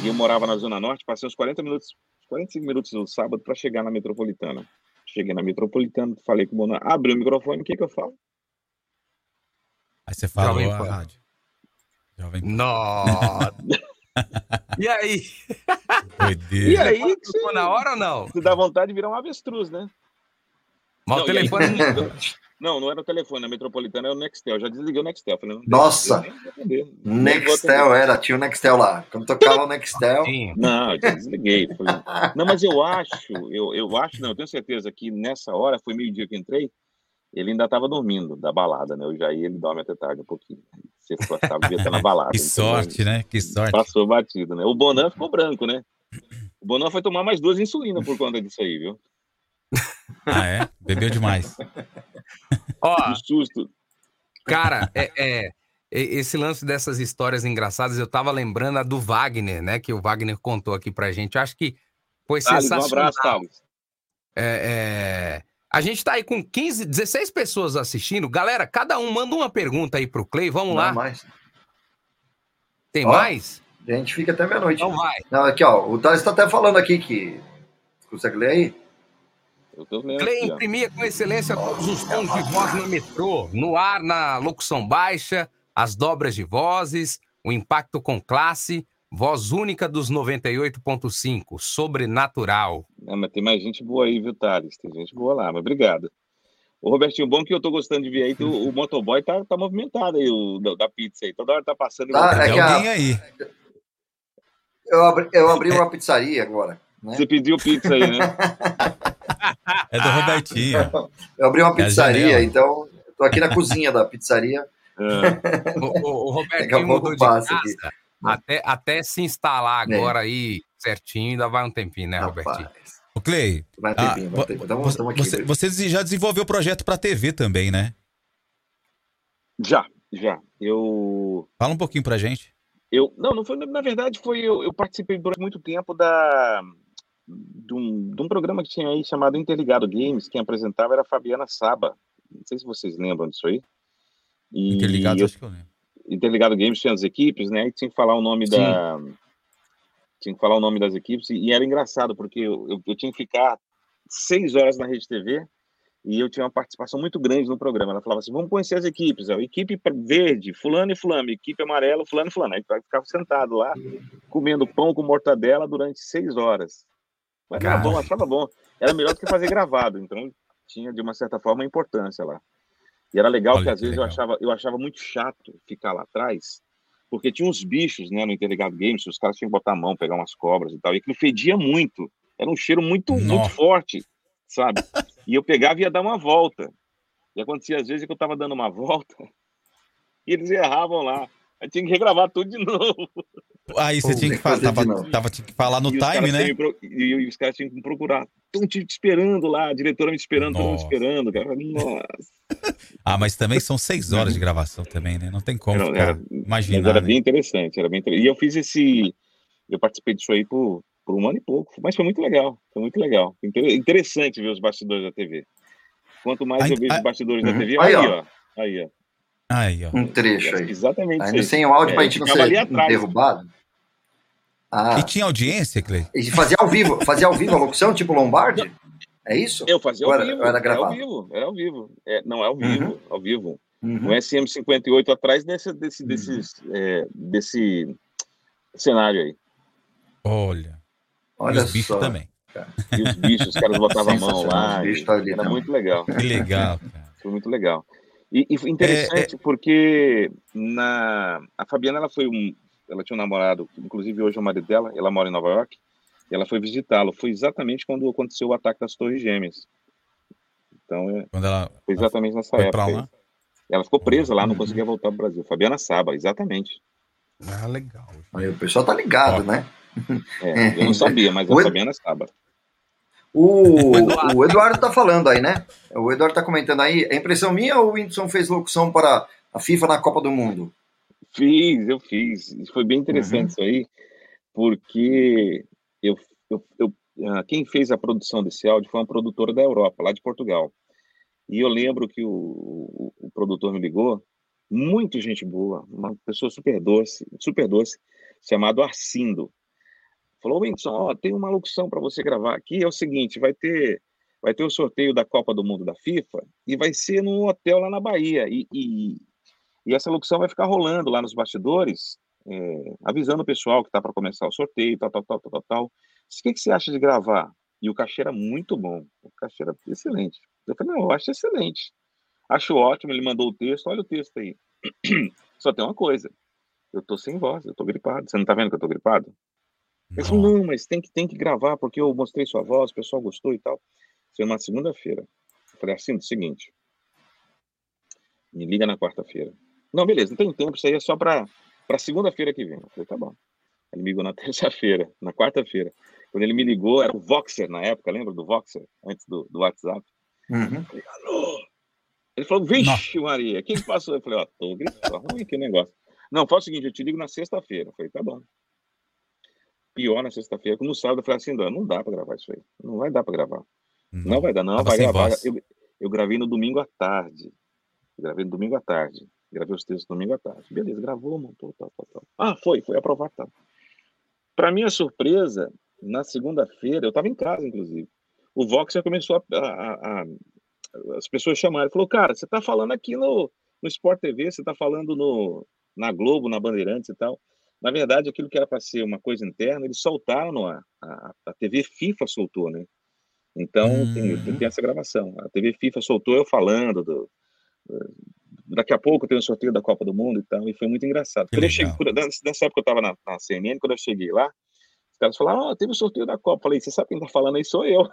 E eu morava na Zona Norte, passei uns 40 minutos, 45 minutos no sábado para chegar na metropolitana. Cheguei na metropolitana, falei com o Bonan, abriu o microfone, o que, que eu falo? Aí você falou Jovem a Pan. rádio. Jovem Pan. Nossa! e aí? Doideira. E aí, Ficou na hora ou não? Você dá vontade de virar um avestruz, né? Mas o Não, e aí- telefone não. Não, era o telefone, a metropolitana era o Nextel. Eu já desliguei o Nextel. Falei, não, Nossa! Nextel era, tinha o Nextel lá. Quando tocava o Nextel. Não, eu já desliguei. Falei, Não, mas eu acho, eu, eu acho, não, eu tenho certeza que nessa hora, foi meio-dia que eu entrei, ele ainda estava dormindo da balada, né? O Jair, ele dorme até tarde um pouquinho. Você estava devia estar na balada. Que então, sorte, né? Que sorte. Passou batido, né? O Bonan ficou branco, né? O Bonan foi tomar mais duas insulina por conta disso aí, viu? Ah, é? Bebeu demais. Ó, susto. Cara, é, é, esse lance dessas histórias engraçadas, eu tava lembrando a do Wagner, né? Que o Wagner contou aqui pra gente. Eu acho que foi Thales, um sensacional. abraço, Thales. É, é, A gente tá aí com 15, 16 pessoas assistindo. Galera, cada um manda uma pergunta aí pro Clay. Vamos lá. Não, mais. Tem Ó, mais? A gente fica até meia-noite. Então vai. Não, aqui, ó. O Thales tá até falando aqui que. Consegue ler aí? Eu tô lendo Clay aqui, imprimia com excelência todos os tons de voz no metrô, no ar, na locução baixa, as dobras de vozes, o impacto com classe, voz única dos 98.5, sobrenatural. Ah, mas tem mais gente boa aí, viu, Thales? Tem gente boa lá, mas obrigado. Ô, Robertinho, bom que eu tô gostando de ver aí, que o, o motoboy tá, tá movimentado aí, o da, da pizza aí. Toda hora tá passando. Tá, voltando. é que a- Alguém aí. Eu abri, eu abri uma pizzaria agora. Né? Você pediu pizza aí, né? É do Robertinho. Eu abri uma É pizzaria, então tô aqui na cozinha da pizzaria. É. O, o- o Robertinho mudou de casa. aqui. Até, até se instalar É. agora aí certinho, ainda vai um tempinho, né, Robertinho? O Clay. Vai ter ah, tempinho, vai vo- tempinho. Você, aqui, você- já desenvolveu projeto pra TV também, né? Já, já. Eu. Fala um pouquinho pra gente. Eu, não, não foi, na verdade, foi eu, eu participei durante muito tempo da de um, de um programa que tinha aí chamado Interligado Games, quem apresentava era a Fabiana Saba. Não sei se vocês lembram disso aí. E Interligados, eu- acho que eu lembro. Interligado Games tinha as equipes, né? E tinha que falar o nome da tinha que falar o nome das equipes e, era engraçado porque eu, eu, eu tinha que ficar seis horas na Rede TV e eu tinha uma participação muito grande no programa. Ela falava assim: vamos conhecer as equipes, ó, equipe verde, fulano e fulano, equipe amarela, fulano e fulano. Aí eu ficava sentado lá comendo pão com mortadela durante seis horas. Mas era bom, achava bom. Era melhor do que fazer gravado, então tinha de uma certa forma importância lá. E era legal Olha que às que vezes eu achava, eu achava muito chato ficar lá atrás, porque tinha uns bichos, né, no Interligado Games, os caras tinham que botar a mão, pegar umas cobras e tal, e aquilo fedia muito. Era um cheiro muito, muito forte, sabe? E eu pegava e ia dar uma volta. E acontecia às vezes que eu tava dando uma volta e eles erravam lá. Aí tinha que regravar tudo de novo. Aí você Pô, tinha que falar, tava, tava, tinha que falar no E time, né? pro- E, e os caras tinham que me procurar. Estão te esperando lá, a diretora me esperando, todo mundo esperando, cara. Nossa. Ah, mas também são seis horas de gravação também, né? Não tem como Era- ficar, era- Mas imaginar. era né? bem interessante, era bem interessante. E eu fiz esse. Eu participei disso aí por, por um ano e pouco, mas foi muito legal. Foi muito legal. Inter- Interessante ver os bastidores da TV. Quanto mais Aí- eu vejo aí- os bastidores da Uhum. TV, Aí, aí, ó. ó. Aí, ó. Aí, ó. Um trecho aí. Exatamente. Ainda sem o áudio É, pra eu gente não ali ser atrás. derrubado. Ah, E tinha audiência, Clay? e fazia ao vivo, fazia ao vivo a locução, tipo Lombardi? É isso? Eu fazia ao era- vivo. era Era ao vivo. Era ao vivo. É, não, é ao vivo. Ao vivo. Uhum. No SM58 atrás desse, desse, desses, é, desse cenário aí. Olha. Olha e os bichos só. também. E os bichos, os caras botavam a mão lá. os bichos tá ali era também. muito legal. Que legal, cara. Foi muito legal. E, e foi interessante porque na a Fabiana ela foi um, ela tinha um namorado, inclusive hoje é o marido dela, ela mora em Nova York, e ela foi visitá-lo. Foi exatamente quando aconteceu o ataque das Torres Gêmeas. Então é, Quando ela foi exatamente nessa foi época. lá? Ela ficou presa lá, não conseguia voltar pro Brasil. Fabiana Saba, exatamente. Ah, legal. Aí o pessoal tá ligado, Ó. né? É, eu não sabia, mas a Oi? Fabiana Saba. O, o Eduardo tá falando aí, né? O Eduardo tá comentando aí. É impressão minha ou o Whindersson fez locução para a FIFA na Copa do Mundo? Fiz, eu fiz. Foi bem interessante isso aí, porque eu, eu, eu- ah, quem fez a produção desse áudio foi uma produtora da Europa, lá de Portugal. E eu lembro que o, o, o produtor me ligou muito gente boa, uma pessoa super doce, super doce, chamado Arcindo. Falou, Whindersson, ó, tem uma locução para você gravar aqui, é o seguinte, vai ter vai ter o sorteio da Copa do Mundo da FIFA e vai ser num hotel lá na Bahia. E, e, e essa locução vai ficar rolando lá nos bastidores, é, avisando o pessoal que está para começar o sorteio, tal, tal, tal, tal, tal, tal. O que, que você acha de gravar? E o cachê era muito bom, o cachê era excelente. Eu falei, não, eu acho excelente. Acho ótimo, ele mandou o texto, olha o texto aí. Só tem uma coisa, eu tô sem voz, eu tô gripado. Você não tá vendo que eu tô gripado? Ele falou, não, mas tem que, tem que gravar, porque eu mostrei sua voz, o pessoal gostou e tal. Foi uma segunda-feira. Eu falei assim, o seguinte, me liga na quarta-feira. Não, beleza, não tem tempo, isso aí é só para segunda-feira que vem. Eu falei, tá bom. Ele me ligou na terça-feira, na quarta-feira. Quando ele me ligou, era o Voxer na época, lembra do Voxer? Antes do, do WhatsApp. Uhum. Falei, alô? Ele falou, vixe, Maria, o que, que passou? Eu falei, ó, tô gritando, ruim aqui o negócio. Não, faz o seguinte, eu te ligo na sexta-feira. Eu falei, tá bom. Pior na sexta-feira, no sábado eu falei assim, não, não dá pra gravar isso aí. Não vai dar pra gravar. Não vai dar, não, Tava vai gravar. Eu, eu gravei no domingo à tarde. Eu gravei no domingo à tarde. Gravei os textos domingo à tarde. Beleza, gravou, montou, tal, tal, tal. Ah, foi, foi aprovado, tal. Para minha surpresa, na segunda-feira, eu estava em casa, inclusive. O Vox já começou a, a- a- as pessoas chamaram. Falou, cara, você está falando aqui no, no Sport TV, você está falando no, na Globo, na Bandeirantes e tal. Na verdade, aquilo que era para ser uma coisa interna, eles soltaram no ar. A, a TV FIFA soltou, né? Então, tem, tem essa gravação. A TV FIFA soltou eu falando do, do- daqui a pouco tem o sorteio da Copa do Mundo e tal, e foi muito engraçado. Quando eu cheguei, nessa nessa época eu estava na, na CNN, quando eu cheguei lá, os caras falaram, ó, teve o sorteio da Copa. Eu Falei, você sabe quem tá falando aí? Sou eu.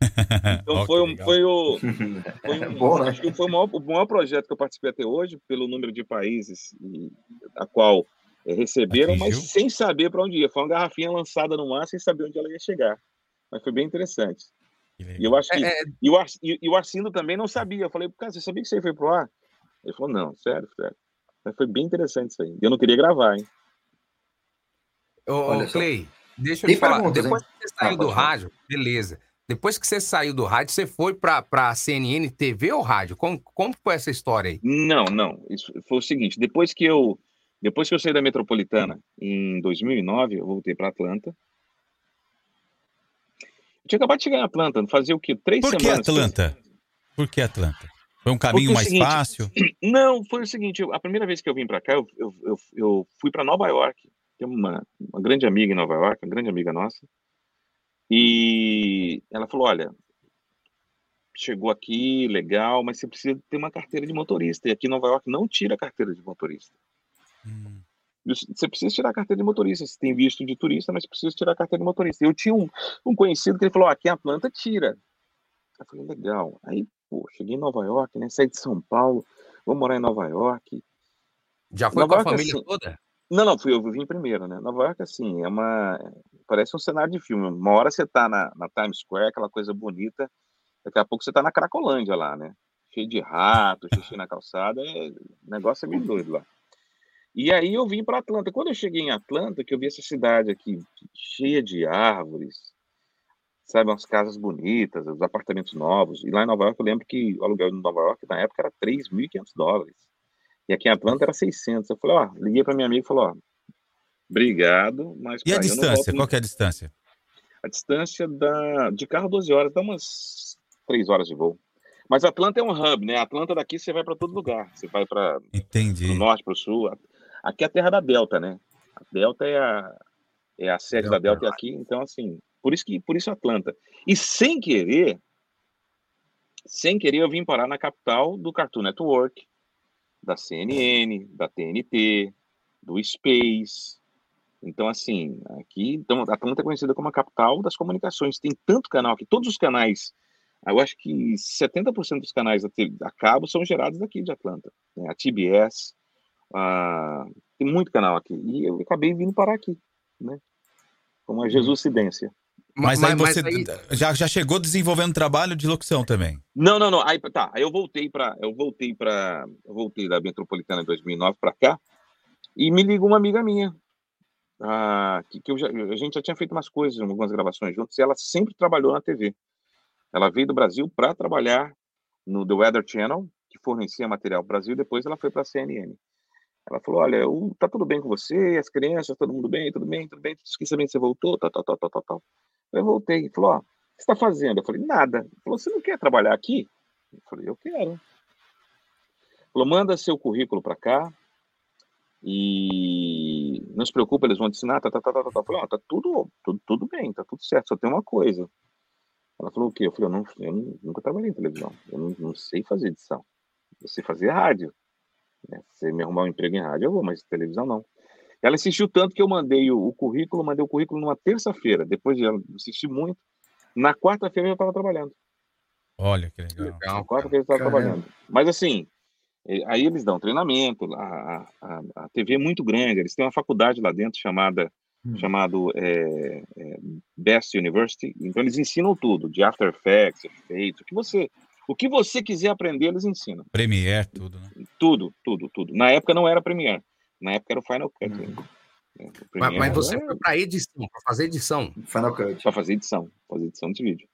Então foi, um, foi o. Foi um, Bom, né? Acho que foi o maior, o maior projeto que eu participei até hoje, pelo número de países a qual eh, receberam, mas sem saber para onde ia. Foi uma garrafinha lançada no mar sem saber onde ela ia chegar. Mas foi bem interessante. E eu acho que. É, é. E, o Ar, e, e o Arcindo também não sabia. Eu falei, cara, você sabia que isso aí foi pro ar? Ele falou, não, sério, sério. Mas foi bem interessante isso aí. Eu não queria gravar, hein? Ô, Olha ô, só. Clay, deixa eu Tem te falar. perguntas, Depois hein? que você saiu Ah, do rádio, beleza. Depois que você saiu do rádio, você foi pra, pra CNN TV ou rádio? Como, como foi essa história aí? Não, não. Isso foi o seguinte, depois que eu depois que eu saí da Metropolitana em 2009, eu voltei para Atlanta. Eu tinha acabado de chegar em Atlanta, fazia o quê? Três Por que semanas. Atlanta? Por que Atlanta? Foi um caminho Porque é mais seguinte, fácil? Não, foi o seguinte, eu- a primeira vez que eu vim para cá, eu, eu, eu, fui para Nova York. Tem uma, uma grande amiga em Nova York, uma grande amiga nossa. E ela falou, olha, chegou aqui, legal, mas você precisa ter uma carteira de motorista. E aqui em Nova York não tira a carteira de motorista. Você precisa tirar a carteira de motorista. Você tem visto de turista, mas precisa tirar a carteira de motorista. Eu tinha um, um conhecido que ele falou: "Ó, aqui em Atlanta tira. Eu falei: legal. Aí, pô, cheguei em Nova York, né? Saí de São Paulo, vou morar em Nova York. Já foi Nova com a York, família assim- toda? Não, não, fui eu vim primeiro, né? Nova York, assim, é uma. Parece um cenário de filme. Uma hora você tá na, na Times Square, aquela coisa bonita, daqui a pouco você tá na Cracolândia lá, né? Cheio de rato, xixi na calçada, é... o negócio é meio doido lá. E aí eu vim para Atlanta. Quando eu cheguei em Atlanta, que eu vi essa cidade aqui cheia de árvores, sabe, umas casas bonitas, os apartamentos novos. E lá em Nova York, eu lembro que o aluguel em Nova York na época era 3.500 dólares. E aqui em Atlanta era 600. Eu falei, ó, liguei para minha amiga e falei, ó, obrigado, mas E a eu não distância? Qual que é a distância? a distância da, de carro 12 horas, dá umas 3 horas de voo. Mas Atlanta é um hub, né? Atlanta daqui você vai para todo lugar. Você vai para o norte, para o sul. Aqui é a terra da Delta, né? A Delta é a, é a sede da Delta aqui, então assim, por isso que por isso Atlanta. E sem querer, sem querer eu vim parar na capital do Cartoon Network, da CNN, da TNT, do Space. Então assim, aqui, então Atlanta é conhecida como a capital das comunicações. Tem tanto canal aqui, todos os canais eu acho que 70% dos canais a cabo são gerados daqui de Atlanta. né? A TBS, ah, tem muito canal aqui. E eu acabei vindo parar aqui, né? Com uma Jesuscidência. Mas, aí você Já, já chegou desenvolvendo trabalho de locução também. Não, não, não. Aí tá. Aí eu voltei para, eu voltei para, eu voltei da Metropolitana em 2009 para cá e me ligou uma amiga minha, ah, que, que eu já, a gente já tinha feito umas coisas, algumas gravações juntos. E ela sempre trabalhou na TV. Ela veio do Brasil para trabalhar no The Weather Channel, que fornecia material para o Brasil, depois ela foi para a CNN. Ela falou: Olha, o- tá tudo bem com você, as crianças, todo mundo bem, tudo bem, tudo bem. Esqueci sabendo que você voltou, tal, tal, tal, tal, tal, tal. Eu voltei. Ele falou: Ó, o que você está fazendo? Eu falei: Nada. Ele falou: Você não quer trabalhar aqui? Eu falei: Eu quero. Ele falou: Manda seu currículo para cá e não se preocupa, eles vão te ensinar. Tá, tá, tá, tá, tá. Eu falei: Ó, tá tudo, tudo, tudo bem, tá tudo certo, só tem uma coisa. Ela falou: O quê? Eu falei: Eu, não, eu nunca trabalhei em televisão, eu não, não sei fazer edição, eu sei fazer rádio. Né? Se você me arrumar um emprego em rádio, eu vou, mas televisão não. Ela insistiu tanto que eu mandei o, o currículo, mandei o currículo numa terça-feira, depois de ela insistir muito. Na quarta-feira eu já estava trabalhando. Olha que legal. Na quarta-feira eu estava trabalhando. Mas assim, eh, aí eles dão treinamento, a, a, a TV é muito grande, eles têm uma faculdade lá dentro chamada chamado é, é, Best University, então eles ensinam tudo, de After Effects, efeitos, o que você, o que você quiser aprender, eles ensinam. Premiere, tudo, né? Tudo, tudo, tudo. Na época não era Premiere. Na época era o Final Cut. ainda. É, o Mas, mas você era foi para edição, para fazer edição. Final Cut. Pra fazer edição, fazer edição de vídeo.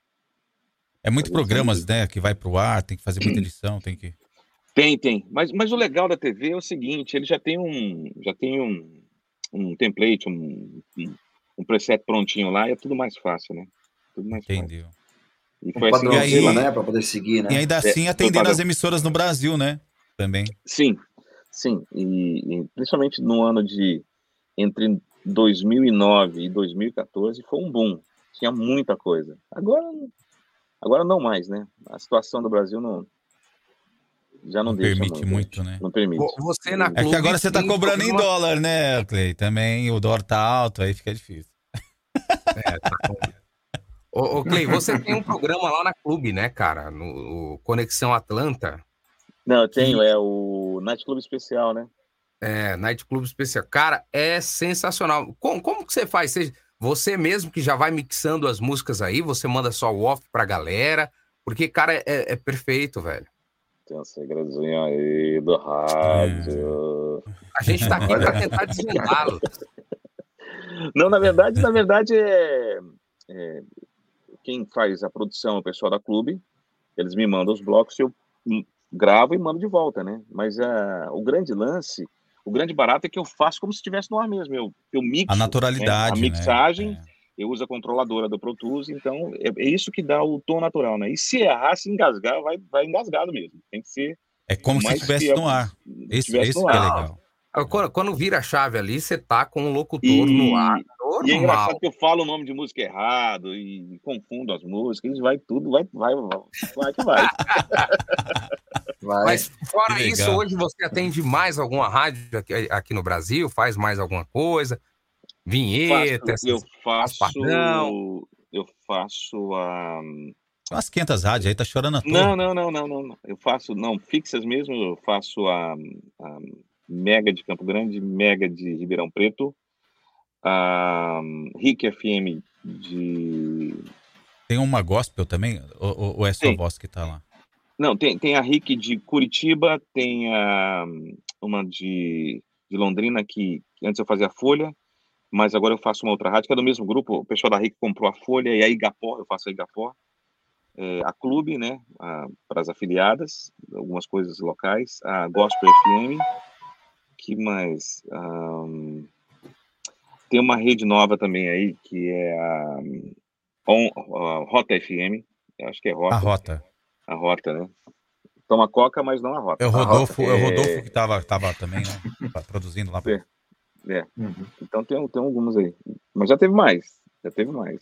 É muitos programas, né, que vai pro ar, tem que fazer muita edição, tem que... Tem, tem. Mas, mas o legal da TV é o seguinte, ele já tem um, já tem um, um template, um, um, um preset prontinho lá, e é tudo mais fácil, né? Tudo mais Entendeu. fácil. E Um foi assim que eu padrãozinho, fiz lá. né? Pra poder seguir, né? E ainda assim É, atendendo as emissoras no Brasil, né? Também. Sim, sim. E, e principalmente no ano de entre 2009 e 2014 foi um boom. Tinha muita coisa. Agora, agora não mais, né? A situação do Brasil não já não, Não deixa permite muito, né? Não permite. Vo- Você na É que Clube agora você tá tem cobrando em dólar, né, Clay? Também o dólar tá alto, aí fica difícil. Ô, ô, Clay, você tem um programa lá na Clube, né, cara? No Conexão Atlanta. Não, eu tenho, é o Night Club Especial, né? É, Night Club Especial. Cara, é sensacional. Como, como que você faz? Você, você mesmo que já vai mixando as músicas aí, você manda só o off pra galera? Porque, cara, é, é perfeito, velho. Tem um segredozinho aí do rádio. A gente tá aqui pra tentar desvendá-lo. Não, na verdade, na verdade é, é, quem faz a produção é o pessoal da clube. Eles me mandam os blocos e eu gravo e mando de volta, né? Mas ah, o grande lance, o grande barato é que eu faço como se estivesse no ar mesmo. Eu, eu mixo A naturalidade, né? né? a mixagem. Eu uso a controladora do Pro Tools, então é, é isso que dá o tom natural, né? E se errar, se engasgar, vai, vai engasgado mesmo. Tem que ser. É como se estivesse no ar. Esse, esse no que é ar. legal. Ah, Quando, quando vira a chave ali, você tá com o locutor E, no ar. e é Normal. engraçado que eu falo o nome de música errado e confundo as músicas, vai tudo, vai, vai, vai, vai que vai. Vai. Mas fora isso, hoje você atende mais alguma rádio aqui, aqui no Brasil? Faz mais alguma coisa? Vinheta, Faço- eu faço, padrão. eu faço a Umas 500 rádios aí, tá chorando à toa. não, não, não, não, não, não. Eu faço não fixas mesmo. Eu faço a, a Mega de Campo Grande, Mega de Ribeirão Preto, a RIC FM de Tem uma gospel também? Ou, ou- é só Tem. voz que tá lá? Não, tem, tem a RIC de Curitiba, tem a, uma de, de Londrina, que, antes eu fazia a Folha, mas agora eu faço uma outra rádio, que é do mesmo grupo. O pessoal da RIC comprou a Folha e a Igapó, eu faço a Igapó. É, a Clube, né, para as afiliadas, algumas coisas locais. A Gospel FM, que mais? Ahn, tem uma rede nova também aí, que é a, a Rota FM, acho que é Rota. A rota. A rota, né? Toma coca, mas não a rota. É o Rodolfo, rota é o Rodolfo que tava, tava também, né? tá Produzindo lá. É. É. Então tem, tem alguns aí. Mas já teve mais. Já teve mais.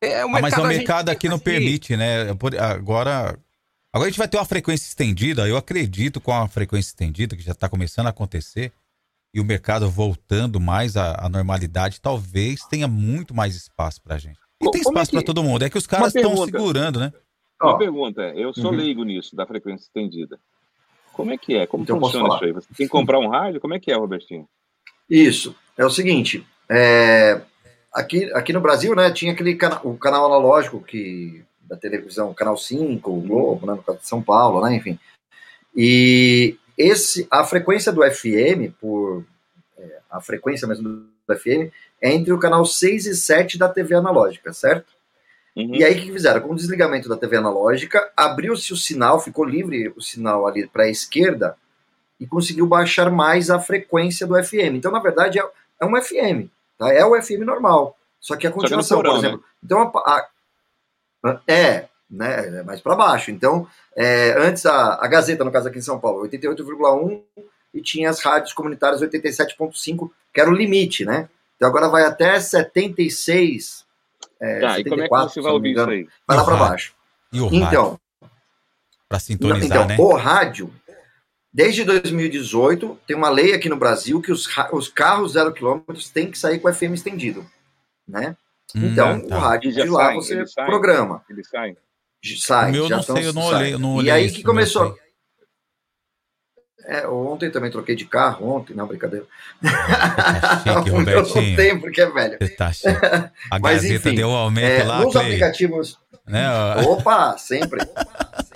É, o Ah, mas mercado o mercado aqui não permite, né? Agora, agora a gente vai ter uma frequência estendida. Eu acredito com a frequência estendida, que já está começando a acontecer, e o mercado voltando mais à, à normalidade, talvez tenha muito mais espaço pra gente. E tem é espaço pra que- todo mundo. É que os caras estão segurando, né? Uma pergunta. Eu sou Uhum. leigo nisso, da frequência estendida. Como é que é? Como Então funciona isso aí? Você tem que comprar um rádio? Como é que é, Robertinho? Isso. É o seguinte, é, aqui, aqui no Brasil, né, tinha aquele cana o canal analógico que da televisão, Canal 5, o Globo, né, no caso de São Paulo, né, enfim. E esse, a frequência do FM, por é, a frequência mesmo do FM, é entre o canal 6 e 7 da TV analógica, certo? Uhum. E aí o que fizeram? Com o desligamento da TV analógica, abriu-se o sinal, ficou livre o sinal ali para a esquerda e conseguiu baixar mais a frequência do FM. Então, na verdade, é, é um FM, tá? É o FM normal. Só que a continuação, porão, por exemplo. Então, a, a- é, né? É mais para baixo. Então, é, antes a, a Gazeta, no caso aqui em São Paulo, 88,1 e tinha as rádios comunitárias 87,5, que era o limite, né? Então agora vai até 76. É, Tá, e como é que 74, você vai ouvir isso aí? Vai E lá para baixo. E o Então, não, sintonizar, então né? o rádio, desde 2018, tem uma lei aqui no Brasil que os, os carros zero quilômetros têm que sair com FM estendido, né? Hum, Então, tá. o rádio E já de lá saem, você saem? programa. Eles saem. Sai, O meu já não sei, eu não sai. olhei, eu não E olhei aí isso, que começou. É, ontem também troquei de carro, ontem, não, brincadeira. Tá chique, O meu não tem, porque é velho. Você tá chique. A Mas, Gazeta enfim, deu um aumento É, lá, nos Clay. aplicativos. Né? Opa, sempre.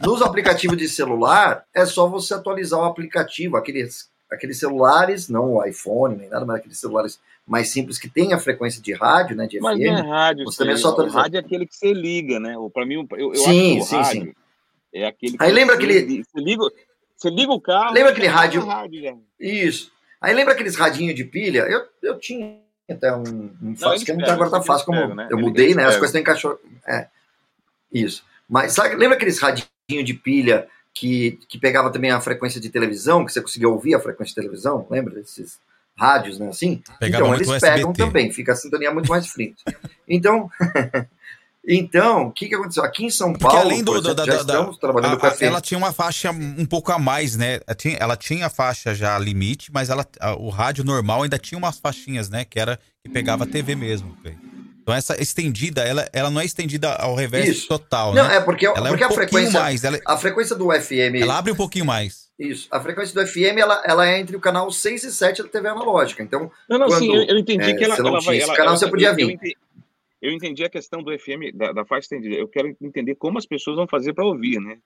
Nos aplicativos de celular, é só você atualizar o aplicativo, aqueles, aqueles celulares, não o iPhone, nem nada, mas aqueles celulares mais simples que tem a frequência de rádio, né? De Mas FM. é rádio, você também é sim. só o atualizar. rádio é aquele que você liga, né? O- Pra mim, eu, eu Sim, acho que sim, o sim. rádio é aquele Aí lembra você aquele- li- Você liga, você liga o carro... Lembra aquele rádio? rádio. Isso. Aí lembra aqueles radinhos de pilha? Eu, eu tinha até um, um fácil, que agora tá fácil, como pegam, né? eu Eles- mudei, né? As coisas estão encaixadas. É. Isso. Mas sabe, lembra aqueles radinhos de pilha que, que pegava também a frequência de televisão, que você conseguia ouvir a frequência de televisão? Lembra desses rádios, né? Assim? Pegava então, muito eles pegam SBT. também, fica a sintonia muito mais fria. Então, então, o que, que aconteceu? Aqui em São Porque Paulo, além do, da, exemplo, da, já da- da- estamos trabalhando a- com a- FM. ela tinha uma faixa um pouco a mais, né? Ela tinha, ela tinha a faixa já limite, mas ela, a- o rádio normal ainda tinha umas faixinhas, né? Que era que pegava a TV mesmo. Então essa estendida, ela, ela não é estendida ao revés Isso. total, Não, né? é porque, ela porque é a um pouquinho frequência, mais. Ela, a frequência do FM. ela abre um pouquinho mais. Isso. A frequência do FM ela, ela é entre o canal 6 e 7 da TV analógica. Então, Não, não, quando, sim, eu, eu entendi é, que ela, você não ela tinha vai. esse Ela, canal, ela- você podia eu, eu, vir. entendi, eu entendi a questão do FM, da, da faixa estendida. Eu quero entender como as pessoas vão fazer para ouvir, né?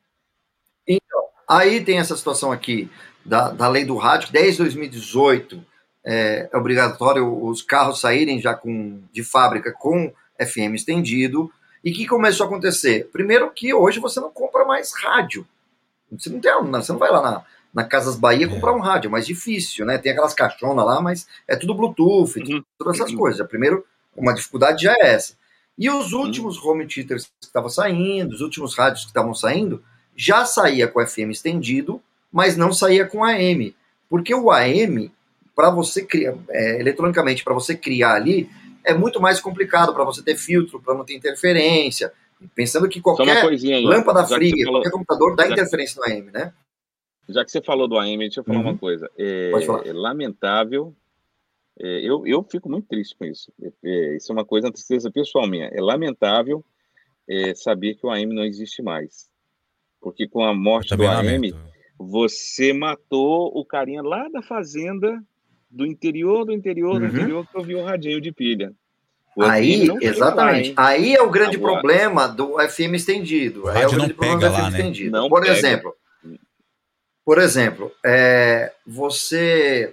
Então, aí tem essa situação aqui da, da lei do rádio, que desde 2018 é, é obrigatório os carros saírem já com, de fábrica com FM estendido. E o que começou a acontecer? Primeiro que hoje você não compra mais rádio. Você não, tem, você não vai lá na, na Casas Bahia comprar um rádio, é mais difícil, né? Tem aquelas caixonas lá, mas é tudo Bluetooth, Uhum. todas essas coisas. Primeiro, uma dificuldade já é essa. E os últimos home theaters que estavam saindo, os últimos rádios que estavam saindo, já saía com FM estendido, mas não saía com AM. Porque o AM, para você criar, é, eletronicamente, para você criar ali, é muito mais complicado para você ter filtro, para não ter interferência. Pensando que qualquer aí. lâmpada fria, falou- qualquer computador dá já que- interferência no AM, né? Já que você falou do AM, deixa eu falar Uhum. uma coisa. É, Pode falar. é lamentável. É, eu, eu fico muito triste com isso. É, é, isso é uma coisa, uma tristeza pessoal minha. É lamentável é, saber que o AM não existe mais. Porque com a morte do também AM, lamento. você matou o carinha lá da fazenda, do interior, do interior, do Uhum. interior, que ouviu o radinho de pilha. O Aí, lá, exatamente. hein? aí é o grande Agora- problema do FM estendido. Aí é o grande problema pega do FM lá, né? estendido. Não por pega. exemplo, por exemplo, é, você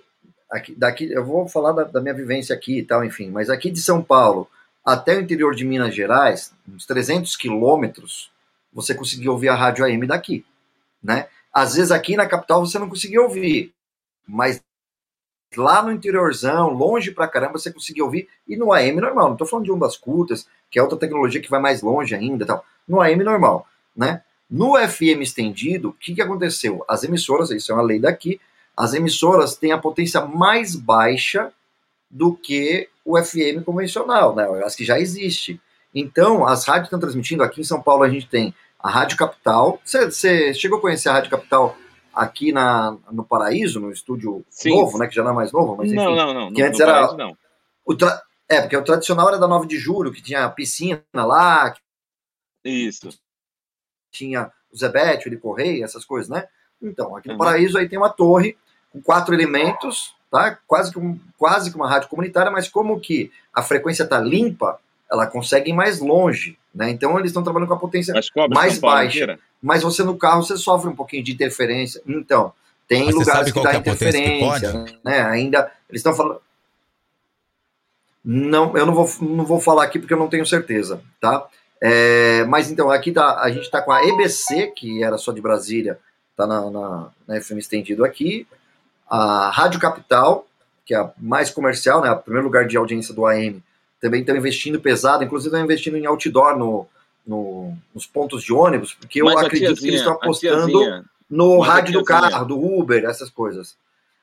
aqui, daqui, eu vou falar da, da minha vivência aqui e tal, enfim, mas aqui de São Paulo até o interior de Minas Gerais, uns 300 quilômetros, você conseguia ouvir a rádio AM daqui, né? Às vezes aqui na capital você não conseguia ouvir, mas lá no interiorzão, longe pra caramba, você conseguia ouvir, e no AM normal, não tô falando de ondas curtas, que é outra tecnologia que vai mais longe ainda tal, no AM normal, né? No FM estendido, o que, que aconteceu? As emissoras, isso é uma lei daqui, as emissoras têm a potência mais baixa do que o FM convencional, né? As que já existe. Então, as rádios estão transmitindo, aqui em São Paulo a gente tem a Rádio Capital. Você- chegou a conhecer a Rádio Capital aqui na, no Paraíso, no estúdio Sim. novo, né? Que já não é mais novo, mas enfim. Não, não, não. Que antes no era. Paraíso. O tra- É, porque o tradicional era da 9 de julho, que tinha piscina lá, que Isso. tinha o Zebete, o Eli Correia, essas coisas, né? Então, aqui no Uhum. Paraíso aí tem uma torre com quatro elementos, tá? Quase que, um, quase que uma rádio comunitária, mas como que a frequência tá limpa, ela consegue ir mais longe, né? Então eles estão trabalhando com a potência Mas cobre mais baixa. inteira? Mas você no carro você sofre um pouquinho de interferência. Então, tem Mas lugares que dá é a potência que interferência, né? Ainda eles estão falando não, eu não vou, não vou falar aqui porque eu não tenho certeza, tá? É, mas então, aqui tá, a gente está com a EBC, que era só de Brasília, está na, na, na FM estendido aqui. A Rádio Capital, que é a mais comercial, né, o primeiro lugar de audiência do AM, também estão investindo pesado, inclusive estão investindo em outdoor no, no, nos pontos de ônibus, porque eu Mas acredito que tiazinha, eles estão apostando tiazinha, no mas rádio do tiazinha- carro, do Uber, essas coisas.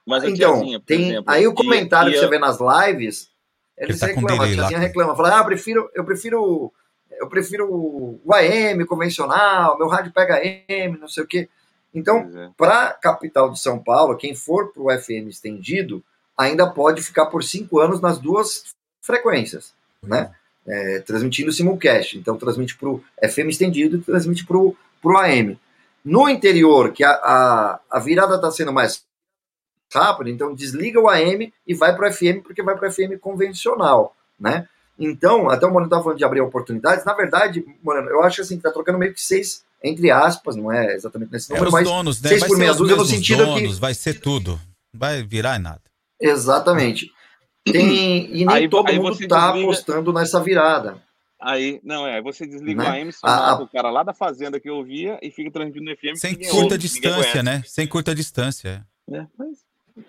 Mas então, tiazinha, tem exemplo, aí o comentário que ia- você vê nas lives, eles Ele tá reclamam, a delay lá. tiazinha reclama, fala, ah, eu prefiro, eu prefiro, eu prefiro o AM convencional, meu rádio pega AM, não sei o quê. Então, é. para a capital de São Paulo, quem for para o FM estendido, ainda pode ficar por cinco anos nas duas frequências, né? É, transmitindo simulcast. Então, transmite para o FM estendido e transmite para o AM. No interior, que a, a, a virada está sendo mais rápida, então desliga o AM e vai para o FM, porque vai para o FM convencional, né? Então, até o Moreno estava falando de abrir oportunidades. Na verdade, Moreno, eu acho assim, que tá trocando meio que seis, entre aspas, não é exatamente nesse É número, os mas donos, né? seis Vai por meia dúzia no sentido donos, que vai ser tudo. Vai virar em nada. Exatamente. Tem, e nem Aí- todo aí mundo está desliga- apostando nessa virada. Aí, não, é, você desliga Né? A- mata a- o cara lá da fazenda que eu via e fica transmitindo no FM. Sem curta ouve, distância, né? Sem curta distância. É, mas-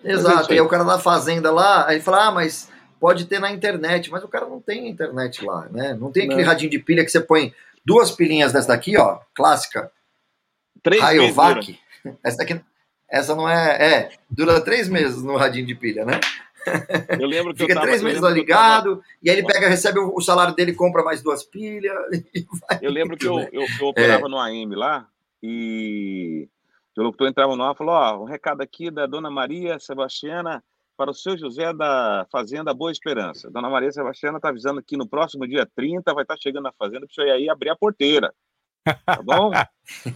Exato. E aí o cara da fazenda lá, aí fala, ah, mas pode ter na internet. Mas o cara não tem internet lá, né? Não tem aquele Não. radinho de pilha que você põe duas pilhinhas dessa daqui, ó, clássica. Três Rayovac. Essa daqui, essa não é, é, dura três meses no radinho de pilha, né? Eu lembro que Fica eu tava, três eu meses lá eu tava- ligado, e aí ele pega, recebe o, salário dele, compra mais duas pilhas. Eu lembro que eu, né? eu, eu operava no AM lá e o locutor entrava no ar e falou: Ó, um recado aqui da dona Maria Sebastiana para o seu José da Fazenda Boa Esperança. Dona Maria Sebastiana está avisando que no próximo dia 30 vai estar chegando na fazenda para o senhor ir aí abrir a porteira. Tá bom?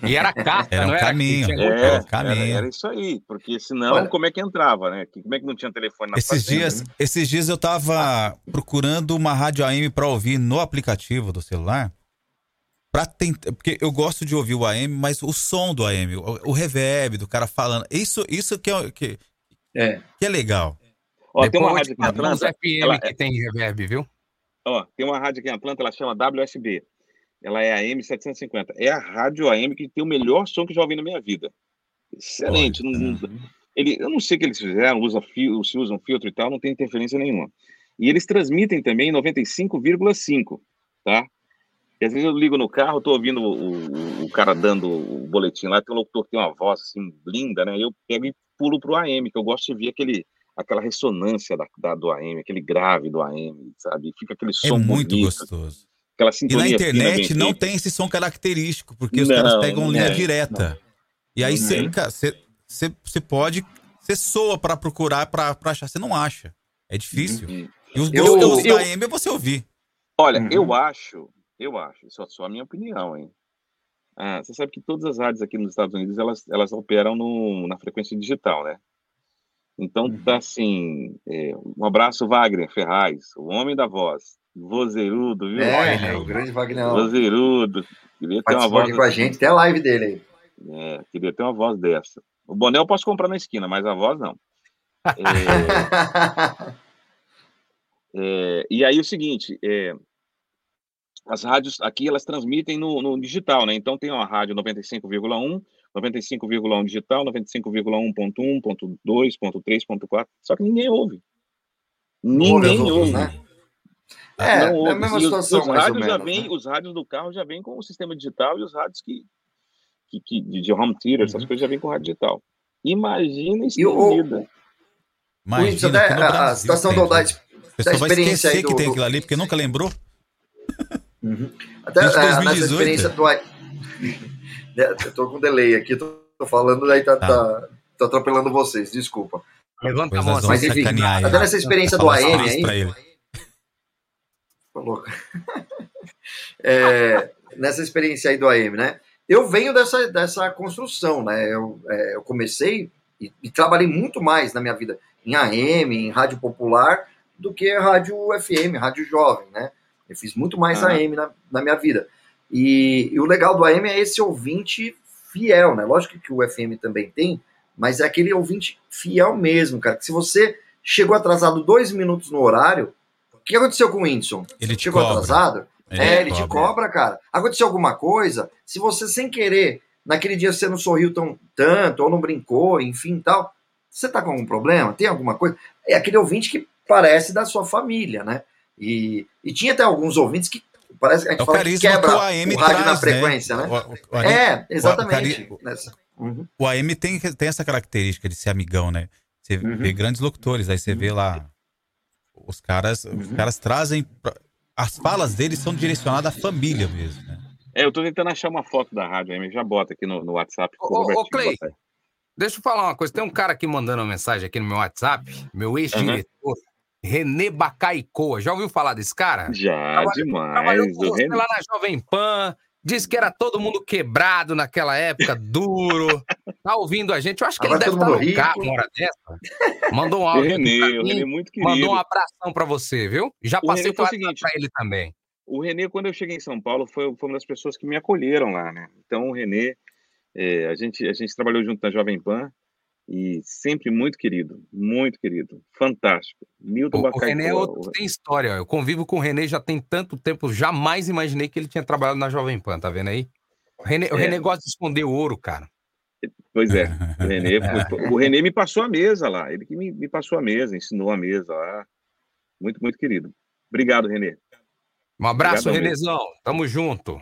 E era carta, Era um não era? caminho. Que tinha- É, Era um era, caminho. era isso aí, porque senão Olha- como é que entrava, né? Como é que não tinha telefone na Esses fazenda, dias, né? esses dias eu tava procurando uma rádio AM pra ouvir no aplicativo do celular. Pra tentar, porque eu gosto de ouvir o AM, mas o som do AM, o, o reverb do cara falando, isso, isso que é, que, É. que é legal. Ó, tem uma rádio aqui uns Atlanta, FM ela- que tem reverb, viu? Ó, tem uma rádio aqui em Atlanta, ela chama WSB. Ela é AM 750. É a rádio AM que tem o melhor som que eu já ouvi na minha vida. Excelente. não- não- ele, eu não sei o que eles fizeram, usa fio, se usam filtro e tal, não tem interferência nenhuma. E eles transmitem também 95,5, tá? E às vezes eu ligo no carro, tô ouvindo o, o- o cara dando o boletim lá, tem um locutor que tem uma voz assim linda, né? Eu pego e pulo pro AM, que eu gosto de ver aquele, aquela ressonância da, da- do AM, aquele grave do AM, sabe? Fica aquele É som muito bonito, gostoso. aquela E na fina, internet bem não feita. tem esse som característico, porque os Não, caras pegam não linha é. direta. E aí você Uhum. pode, você soa pra procurar, pra, pra achar, você não acha. É difícil. Uhum. E os Eu- eu- da AM é você ouvir. Olha, Uhum. eu acho, eu acho, isso é só a minha opinião, hein? Ah, você sabe que todas as rádios aqui nos Estados Unidos, elas, elas operam no, na frequência digital, né? Então, tá assim, é, um abraço, Wagner Ferraz, o homem da voz, vozerudo, viu? É, o grande Wagner. Vozerudo. Queria ter uma voz aqui com a assim. gente, tem a live dele aí. É, queria ter uma voz dessa. O boné eu posso comprar na esquina, mas a voz não. É, é, e aí o seguinte, é, as rádios aqui elas transmitem no, no digital, né? Então tem uma rádio 95,1, 95,1 digital, 95,1.1, ponto 2, ponto 3, ponto 4, só que ninguém ouve. Ninguém Ouve os outros, ouve. né? É, Não é a mesma os- situação, os mais ou rádios já menos, vêm, né? os rádios do carro já vêm com o sistema digital e os rádios que, que, que- de de home theater, essas coisas já vêm com rádio digital. Imagina Uhum. E o-. Imagina, Isso, até a- a situação tem, do- da, né? da A pessoa vai experiência esquecer aí do, que tem aquilo ali, porque nunca lembrou. Até Desde é, nessa 2018. experiência do. i- É, Eu tô com delay aqui, tô, tô falando, daí tá, tá, tô atropelando vocês, desculpa. Levanta a mão Mas enfim, até nessa experiência do AM aí. louco. É, nessa experiência aí do AM, né? Eu venho dessa, dessa construção, né? Eu, é, eu comecei e, e trabalhei muito mais na minha vida em AM, em rádio popular, do que rádio FM, rádio jovem, né? Eu fiz muito mais Ah. AM na, na minha vida. E, e o legal do AM é esse ouvinte fiel, né? Lógico que o FM também tem, mas é aquele ouvinte fiel mesmo, cara. Que se você chegou atrasado dois minutos no horário, o que aconteceu com o Whindersson? Ele te Chegou cobra. atrasado? É, ele te cobra, cara. Aconteceu alguma coisa, se você sem querer, naquele dia você não sorriu tão, tanto, ou não brincou, enfim tal, você tá com algum problema? Tem alguma coisa? É aquele ouvinte que parece da sua família, né? E, e tinha até alguns ouvintes que parece que a gente É o fala que quebra que o AM o rádio na traz, né? frequência, né? O- o- o AM é, exatamente. Uhum. O AM tem, tem essa característica de ser amigão, né? Você Uhum. vê grandes locutores, aí você vê lá. Os caras, os Uhum. caras trazem. pra- As falas deles são direcionadas à família mesmo, né? É, eu tô tentando achar uma foto da rádio aí, mas já bota aqui no, no WhatsApp. Ô, ô, Clay, deixa eu falar uma coisa. Tem um cara aqui mandando uma mensagem aqui no meu WhatsApp, meu ex-diretor, René Bacaicoa. Já ouviu falar desse cara? Já, demais. Trabalhou com O você René- lá na Jovem Pan. Disse que era todo mundo quebrado naquela época, duro. Tá ouvindo a gente. Eu acho que Agora ele deve estar no rico. carro uma hora dessa. Mandou um áudio. René, pra o mim, René é muito querido. Mandou um abração pra você, viu? Já O passei o WhatsApp seguinte, pra ele também. O Renê, quando eu cheguei em São Paulo, foi, foi uma das pessoas que me acolheram lá, né? Então, o Renê, é, a, gente, a gente trabalhou junto na Jovem Pan e sempre muito querido, muito querido, fantástico. Milton O, o René é outro que tem história. ó. Eu convivo com o René já tem tanto tempo, jamais imaginei que ele tinha trabalhado na Jovem Pan, tá vendo aí? O René, o É. René gosta de esconder o ouro, cara. Pois é, o Renê, foi- o Renê me passou a mesa lá, ele que me, me passou a mesa, ensinou a mesa lá. Muito, muito querido. Obrigado, Renê. Um abraço, Obrigadão Renezão. Tamo junto.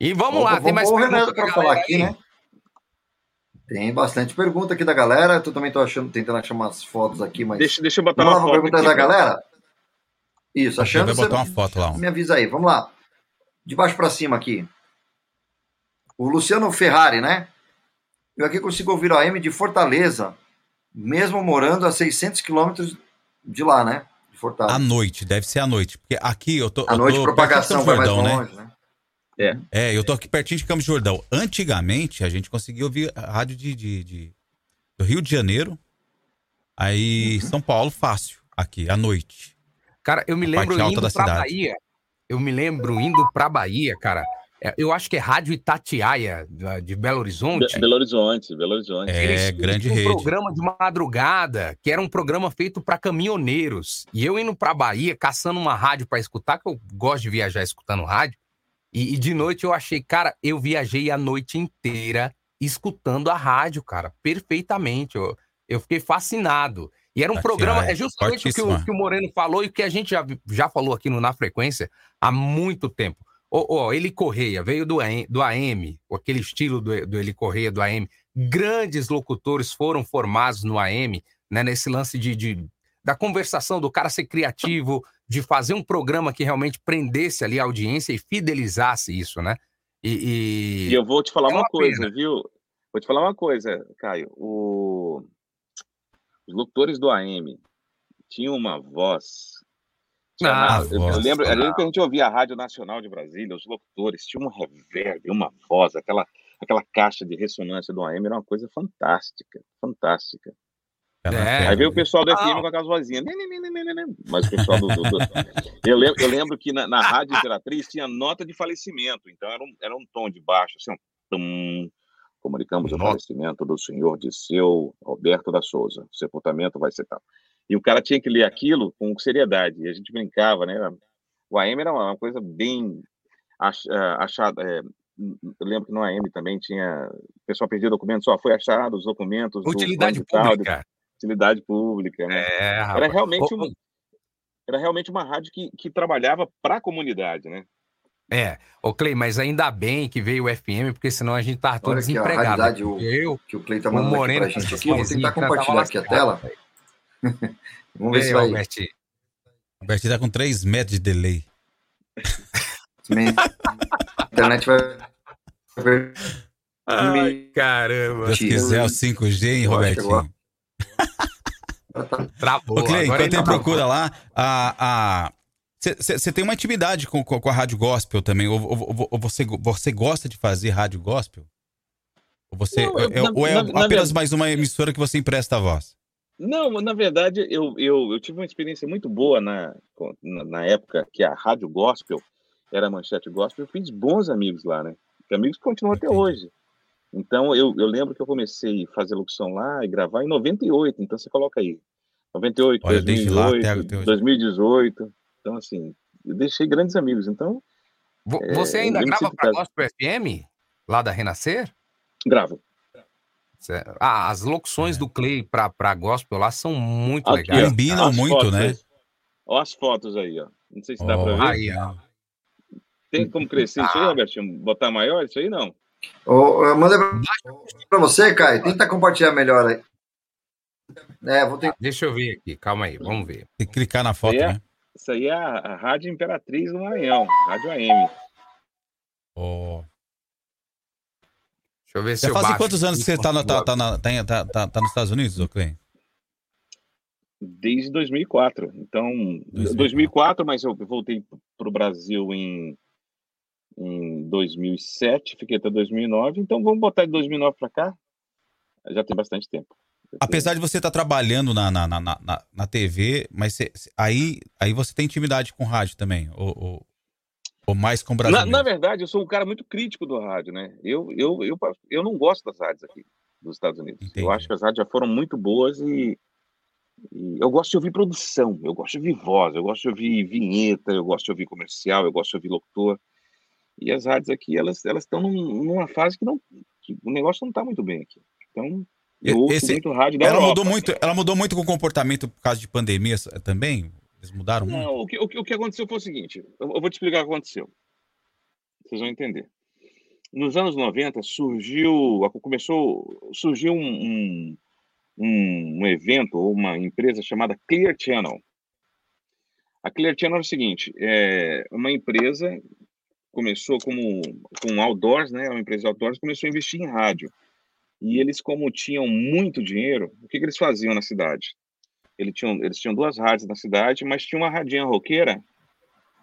E vamos Vamos- lá, tem mais o perguntas pra falar aqui, aí? né? Tem bastante pergunta aqui da galera. Eu também tô achando, tentando achar umas fotos aqui, mas. Deixa, deixa eu botar Vamos uma lá pra foto pergunta aqui, da galera? Isso, achando. vai botar você uma foto lá. Me avisa aí, vamos lá. De baixo pra cima aqui. O Luciano Ferrari, né? Eu aqui consigo ouvir o AM de Fortaleza, mesmo morando a 600 quilômetros de lá, né? De Fortaleza. À noite, deve ser à noite. Porque aqui eu tô. À eu noite, tô propagação vai de mais Jordão, longe, né? É. É, eu tô aqui pertinho de Campos do Jordão. Antigamente, a gente conseguia ouvir a rádio de, de- de- do Rio de Janeiro. Aí, Uhum. São Paulo, fácil. Aqui, à noite. Cara, eu me A lembro indo da pra cidade. Bahia. Eu me lembro indo pra Bahia, cara. É, Eu acho que é Rádio Itatiaia, de Belo Horizonte. Be- Belo Horizonte, Belo Horizonte. É, Eles grande um rede. programa de madrugada, que era um programa feito para caminhoneiros. E eu indo pra Bahia, caçando uma rádio para escutar, que eu gosto de viajar escutando rádio. E, e de noite eu achei, cara, eu viajei a noite inteira escutando a rádio, cara, perfeitamente. Eu, eu fiquei fascinado. E era um programa, é justamente o que, o que o Moreno falou e o que a gente já, já falou aqui no Na Frequência há muito tempo. Ó, Eli Correia veio do, AM, do AM, aquele estilo do, do Eli Correia, do AM. Grandes locutores foram formados no AM, né, nesse lance de, de- da conversação, do cara ser criativo, de fazer um programa que realmente prendesse ali a audiência e fidelizasse isso, né? E, E eu vou te falar É uma, uma coisa, pena. viu? Vou te falar uma coisa, Caio. O- Os locutores do AM tinham uma voz. Ah, eu, voz, eu lembro, eu lembro que a gente ouvia a Rádio Nacional de Brasília, os locutores tinham um reverb, uma voz, aquela, aquela caixa de ressonância do AM era uma coisa fantástica, fantástica. É. Aí veio o pessoal do FM Não. com aquelas vozinhas. Mas o pessoal do. do- do- Eu, lembro, eu lembro que na, na Rádio Imperatriz tinha nota de falecimento, então era um, era um tom de baixo, assim, um tum. Comunicamos o Nossa. falecimento do senhor Disseu Roberto da Souza. O sepultamento vai ser tal. E o cara tinha que ler aquilo com seriedade. E a gente brincava, né? O AM era uma coisa bem ach- eh, achada. eh, Eu lembro que no AM também tinha. O pessoal perdia documentos, só foi achado os documentos. do Utilidade de de- pública. Utilidade pública, né? É, Era realmente, Ô, um, era realmente uma rádio que, que trabalhava para a comunidade, né? É, ô Clay, mas ainda bem que veio o FM, porque senão a gente tava todo aqui, a desempregado. raridade, o- Eu, que o Clay tá o mandando aqui Moreno, pra gente aqui. Vou tentar compartilhar aqui a tela. velho. Vamos ver se aí, vai. Alberti? O Bertinho tá com 3 metros de delay. Minha internet vai. Ai, caramba. Deus quiser o 5G, hein, Robertinho? Travou. Ô, Clay, agora enquanto ele ainda procura lá, a. Você tem uma intimidade com, com, com a rádio gospel também? Ou, ou- ou- você, você gosta de fazer rádio gospel? Ou, você, Não, eu- é, na- ou é na- na apenas ver- mais uma emissora que você empresta a voz? Não, na verdade, eu, eu, eu tive uma experiência muito boa na, na, na época que a Rádio Gospel era a manchete gospel. Eu fiz bons amigos lá, né? Amigos que continuam até hoje. Então, eu, eu lembro que eu comecei a fazer locução lá e gravar em 98. Então, você coloca aí. 98, Olha, desde lá 2008, até- até hoje. 2018. Então, assim, eu deixei grandes amigos. Então, É, Você ainda eu me grava para casa- Gospel FM? Lá da Renascer? Gravo. Ah, as locuções do Clay para pra Gospel lá são muito Aqui, legais. Combinam As muito, fotos né? Ó as fotos aí, ó. Não sei se dá Ó, pra ver. Aí, ó. Tem como crescer isso aí, Robertinho? Botar maior isso aí, não? Ô, eu mandei pra- pra você, Caio. Tenta compartilhar melhor aí. É, vou ter... Deixa eu ver aqui, calma aí, vamos ver. Tem que clicar na foto, Isso aí é, né? isso aí é a, a Rádio Imperatriz do Maranhão, Rádio AM. Ó. Deixa eu ver se Já eu fazem baixo quantos anos você tá, na- tá, tá, na- tá, tá, tá, tá nos Estados Unidos, Clay? Desde 2004. Então, 2004, mas eu voltei para o Brasil em, em 2007, fiquei até 2009. Então, vamos botar de 2009 para cá. Já tem bastante tempo. Apesar de você estar trabalhando na, na, na, na, na TV, mas você- aí, aí você tem intimidade com rádio também? Ou, ou, ou mais com o Brasil? Na, na verdade, eu sou um cara muito crítico do rádio, né? Eu, eu, eu, eu não gosto das rádios aqui dos Estados Unidos. Eu acho que as rádios já foram muito boas e, e eu gosto de ouvir produção, eu gosto de ouvir voz, eu gosto de ouvir vinheta, eu gosto de ouvir comercial, eu gosto de ouvir locutor. E as rádios aqui, elas elas estão num- numa fase que não que o negócio não está muito bem aqui. Então, Esse- muito rádio da ela Europa. mudou muito, ela mudou muito com o comportamento por causa de pandemia eh, também? Eles mudaram muito? Não, o que, o, que, o que aconteceu foi o seguinte: eu, eu vou te explicar o que aconteceu. Vocês vão entender. Nos anos 90 surgiu, começou, surgiu um, um, um, um evento ou uma empresa chamada Clear Channel. A Clear Channel é o seguinte: é uma empresa começou como com outdoors, né? Uma empresa de outdoors começou a investir em rádio. E eles, como tinham muito dinheiro, o que, que eles faziam na cidade? Eles tinham, eles tinham duas rádios na cidade, mas tinha uma radinha roqueira,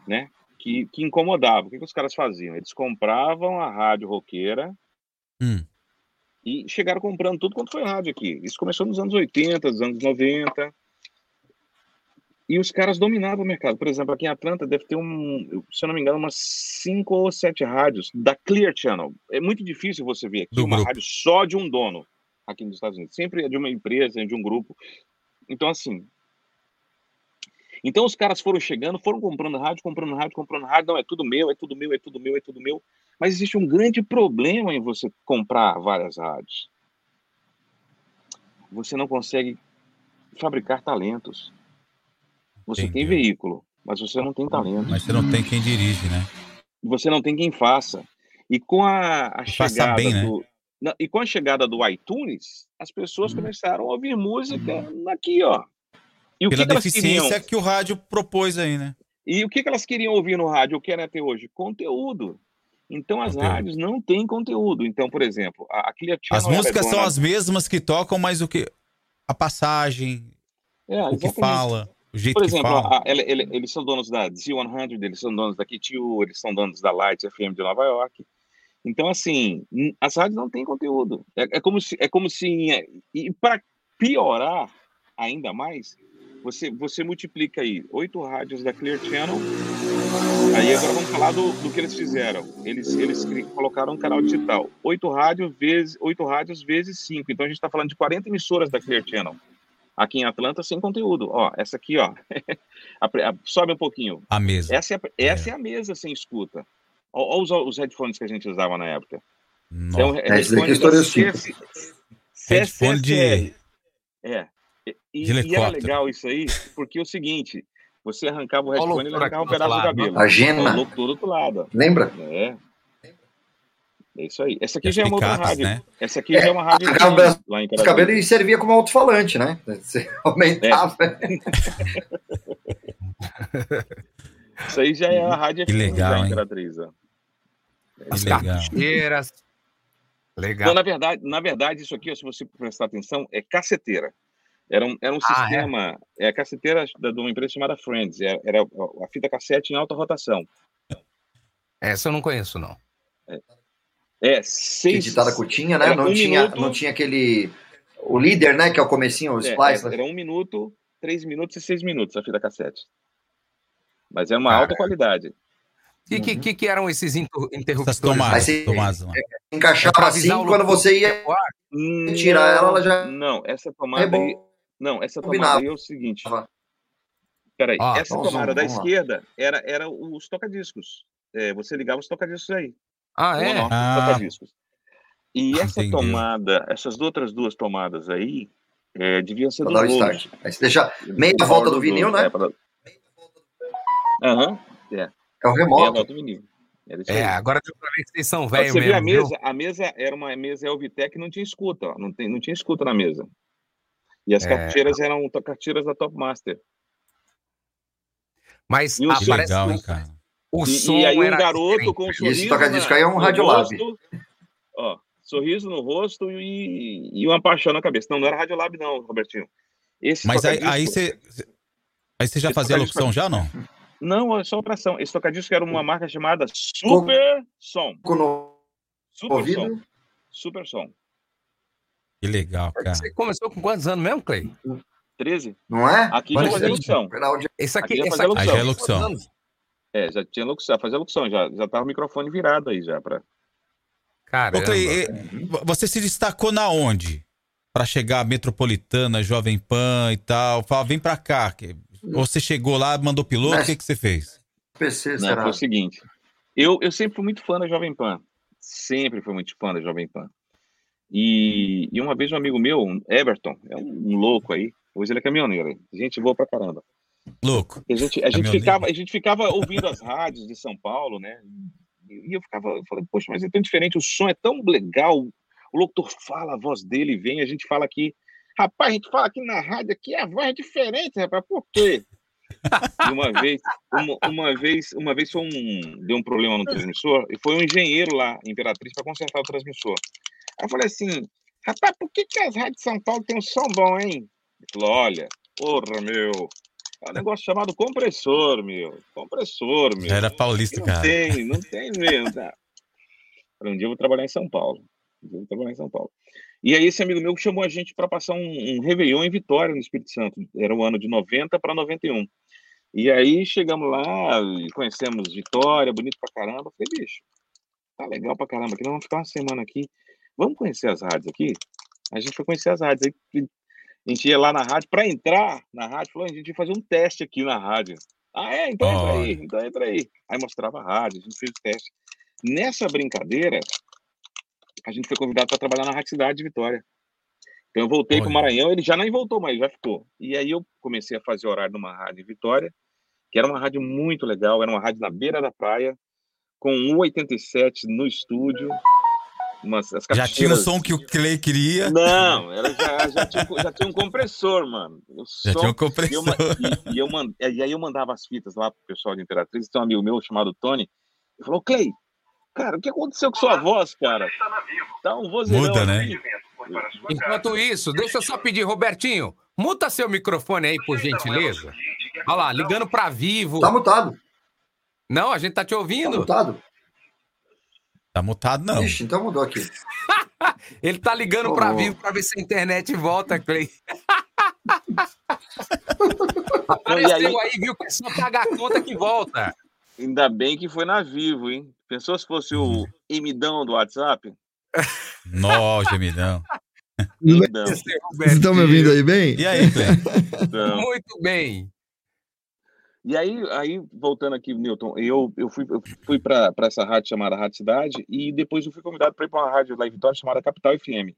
né? Que, que incomodava. O que, que os caras faziam? Eles compravam a rádio roqueira Hum. e chegaram comprando tudo quanto foi rádio aqui. Isso começou nos anos 80, nos anos 90. E os caras dominavam o mercado. Por exemplo, aqui em Atlanta deve ter um, se eu não me engano, umas cinco ou sete rádios da Clear Channel. É muito difícil você ver aqui Do uma grupo. rádio só de um dono aqui nos Estados Unidos. Sempre é de uma empresa, é de um grupo. Então, assim. Então, os caras foram chegando, foram comprando rádio, comprando rádio, comprando rádio. Não, é tudo meu, é tudo meu, é tudo meu, é tudo meu. Mas existe um grande problema em você comprar várias rádios. Você não consegue fabricar talentos. Você tem veículo, mas você não tem talento. Mas você não tem quem dirige, né? Você não tem quem faça. E com a, a chegada bem, né? do não, e com a chegada do iTunes, as pessoas Uhum. começaram a ouvir música aqui, ó. E o Pela que, que deficiência queriam? que o rádio propôs aí, né? E o que, que elas queriam ouvir no rádio? O que era até hoje? Conteúdo. Então as Conteúdo. rádios não têm conteúdo. Então, por exemplo, a, As é músicas são dona- as mesmas que tocam, mas o que. A passagem, É, o que fala, o jeito Por exemplo, a- ele- ele- eles são donos da Z100, eles são donos da KTU, eles são donos da Light FM de Nova York. Então, assim, as rádios não têm conteúdo. É, é como se, é como se, é, e para piorar ainda mais, você, você multiplica aí oito rádios da Clear Channel. Aí agora vamos falar do, do que eles fizeram. Eles, eles colocaram um canal digital. Oito rádios vezes oito rádios vezes cinco. Então a gente está falando de 40 emissoras da Clear Channel. Aqui em Atlanta sem conteúdo. Ó, essa aqui, ó. Sobe um pouquinho. A mesa. Essa é a, essa é. a mesa sem escuta. Olha os, os headphones que a gente usava na época. Nossa. um É, esse daqui estourou cinco. Headphone de- É. E, de e era legal isso aí, porque é o seguinte, você arrancava o headphone e arrancava um pedaço do cabelo. A gema. O locutor do outro lado. Lembra? É. É isso aí. Essa aqui já é uma outra rádio. né? Essa aqui já é uma rádio o pedaço lá em Os cabelos e servia como alto-falante, né? Você aumentava. Isso aí já é a rádio Que legal, da? Imperatriz. As legal. cartucheiras. Legal. Então, na verdade, na verdade, isso aqui, se você prestar atenção, é caceteira. Era um, era um Ah, é? sistema. É? a caceteira da- de uma empresa chamada Friends. Era, era a fita cassete em alta rotação. Essa eu não conheço, não. É, Que seis. ditada curtinha, né? era Não um tinha, minuto- não tinha aquele. O líder, né? Que é o comecinho, o é, splice. é, né? era um minuto, três minutos e seis minutos a fita cassete. Mas é uma Cara. alta qualidade. E que, que, que eram esses interruptores? tomadas, Mas se- tomadas lá. Encaixava É assim, o quando você ia é o ar? tirar ela, ela já. Não, essa tomada aí. Rebobinava. Não, essa Combinava. tomada aí é o seguinte. Peraí, Ó, essa vamos lá, tomada da vamos esquerda era, era os tocadiscos. é, você ligava os tocadiscos aí. Ah, é? Ah. tocadiscos. E essa Entendeu. tomada, essas outras duas tomadas aí, é, deviam ser Pra dos dar o rolos. start. Aí você deixa meia volta do vinil, né? É, pra... Aham, é. É o Meia remoto. volta do vinil. É, aí. agora deu pra ver que vocês são velhos Você viu a mesmo. viu? mesa? A mesa era uma mesa Elvitec que não tinha escuta, ó. Não, tem, não tinha escuta na mesa. E as É. carteiras eram carteiras da Top Master. Mas E o ah, som- Que parece legal, hein, cara? O E, som e aí um era garoto com um Esse sorriso toca-disco na- aí é um Radiolab. rosto, Ó, sorriso no rosto e, e uma paixão na cabeça. Não, não era Radiolab não, Robertinho. Esse Mas aí, você. Aí você já Esse fazia a locução já não? Não, é só operação. Esse tocadisco era uma marca chamada Super Som. Super. Som. Super Som. Que legal, cara. Você começou com quantos anos mesmo, Clay? 13. Não é? Aqui já fazia é- locução. Esse aqui, Aqui já fazia aqui Aí já é locução. É, já tinha locução, já fazia locução, já, já tava o microfone virado aí já pra. Caramba. Ô, Clay, eh, você se destacou na onde? Pra chegar à Metropolitana, Jovem Pan e tal. Fala, vem pra cá. Você chegou lá, mandou piloto, o Mas- que, que você fez? PC, Não, será? foi o seguinte. Eu, eu sempre fui muito fã da Jovem Pan. Sempre fui muito fã da Jovem Pan. E, e uma vez um amigo meu, um Everton, é um, um louco aí, hoje ele é caminhoneiro, gente boa pra caramba. Louco. A gente, a gente, ficava, a gente ficava ouvindo as rádios de São Paulo, né? E eu ficava, eu falei, poxa, mas é tão diferente, o som é tão legal, o locutor fala, a voz dele vem, a gente fala aqui, rapaz, a gente fala aqui na rádio, aqui a voz é diferente, rapaz, por quê? E uma vez, uma, uma vez, uma vez foi um, deu um problema no transmissor e foi um engenheiro lá, Imperatriz, para consertar o transmissor. Aí eu falei assim, rapaz, por que, que as rádios de São Paulo têm um som bom, hein? Ele falou, olha, porra, meu, é um negócio chamado compressor, meu, compressor, meu. Era paulista, não cara. tem, não tem mesmo, tá? Um dia eu vou trabalhar em São Paulo. Um dia eu vou trabalhar em São Paulo. E aí esse amigo meu chamou a gente para passar um, um Réveillon em Vitória, no Espírito Santo. Era o ano de 90 para 91. E aí chegamos lá, e conhecemos Vitória, bonito pra caramba. Eu Falei, bicho, tá legal pra caramba aqui, nós vamos ficar uma semana aqui. Vamos conhecer as rádios aqui? A gente foi conhecer as rádios. Aí a gente ia lá na rádio, para entrar na rádio, falou, a gente ia fazer um teste aqui na rádio. Ah, é? Então entra aí, então entra aí. Aí mostrava a rádio, a gente fez o teste. Nessa brincadeira, a gente foi convidado para trabalhar na Rádio Cidade de Vitória. Então eu voltei para o. Maranhão, ele já nem voltou, mas já ficou. E aí eu comecei a fazer horário numa rádio em Vitória, que era uma rádio muito legal, era uma rádio na beira da praia, com 1,87 no estúdio. Umas, as Já tinha o som que o Clay queria. Não, ela já, já, tinha, já tinha um compressor, mano. O Já som- tinha um E, eu, compressor. e- eu man- e aí eu mandava as fitas lá pro pessoal de Imperatriz, tem um amigo meu chamado Tony, ele falou, Clay, cara, o que aconteceu com sua voz, cara? Tá um vozeirão Muda, né? aqui." Enquanto isso, deixa eu só pedir, Robertinho, muta seu microfone aí, por gentileza. Olha lá, ligando pra Vivo. Tá mutado. Não, a gente tá te Tá ouvindo. mutado? Tá mutado, não. Ixi, então mudou aqui. Ele tá ligando pra Oh. Vivo pra ver se a internet volta, Clay. Apareceu e aí- aí, viu? Que é só pagar a conta que volta. Ainda bem que foi na Vivo, hein? Pensou se fosse o emidão do WhatsApp? Nó, gemidão. Emidão. Vocês estão me ouvindo aí bem? E aí, Clay? Então, Muito bem. E aí, aí voltando aqui, Newton, eu, eu fui, eu fui para essa rádio chamada Rádio Cidade e depois eu fui convidado para ir para uma rádio lá em Vitória chamada Capital FM,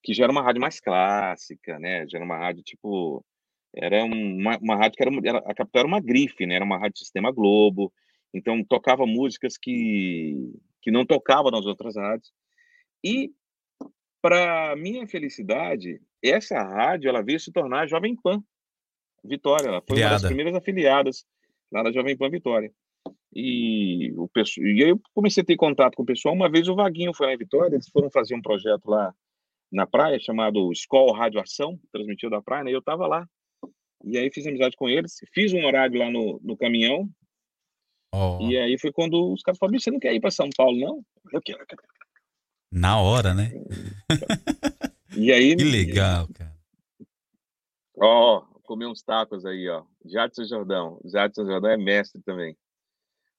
que já era uma rádio mais clássica, né? Já era uma rádio tipo. Era uma, uma rádio que era, era. A Capital era uma grife, né? Era uma rádio Sistema Globo, então tocava músicas que, que não tocava nas outras rádios. E, para minha felicidade, essa rádio ela veio se tornar a Jovem Pan Vitória. Ela foi uma das primeiras afiliadas lá da Jovem Pan Vitória. E, o pessoal, e aí eu comecei a ter contato com o pessoal. Uma vez o Vaguinho foi lá em Vitória, eles foram fazer um projeto lá na praia chamado Escola Rádio Ação, transmitido da praia, né? E eu tava lá. E aí fiz amizade com eles, fiz um horário lá no, no caminhão. Ó, E aí foi quando os caras falaram: "Bicho, você não quer ir para São Paulo, não? Eu quero, eu quero. na hora, né? E aí, Que legal, cara. Ó, comer uns tacos aí, ó. Jadson Jordão. Jadson Jordão é mestre também.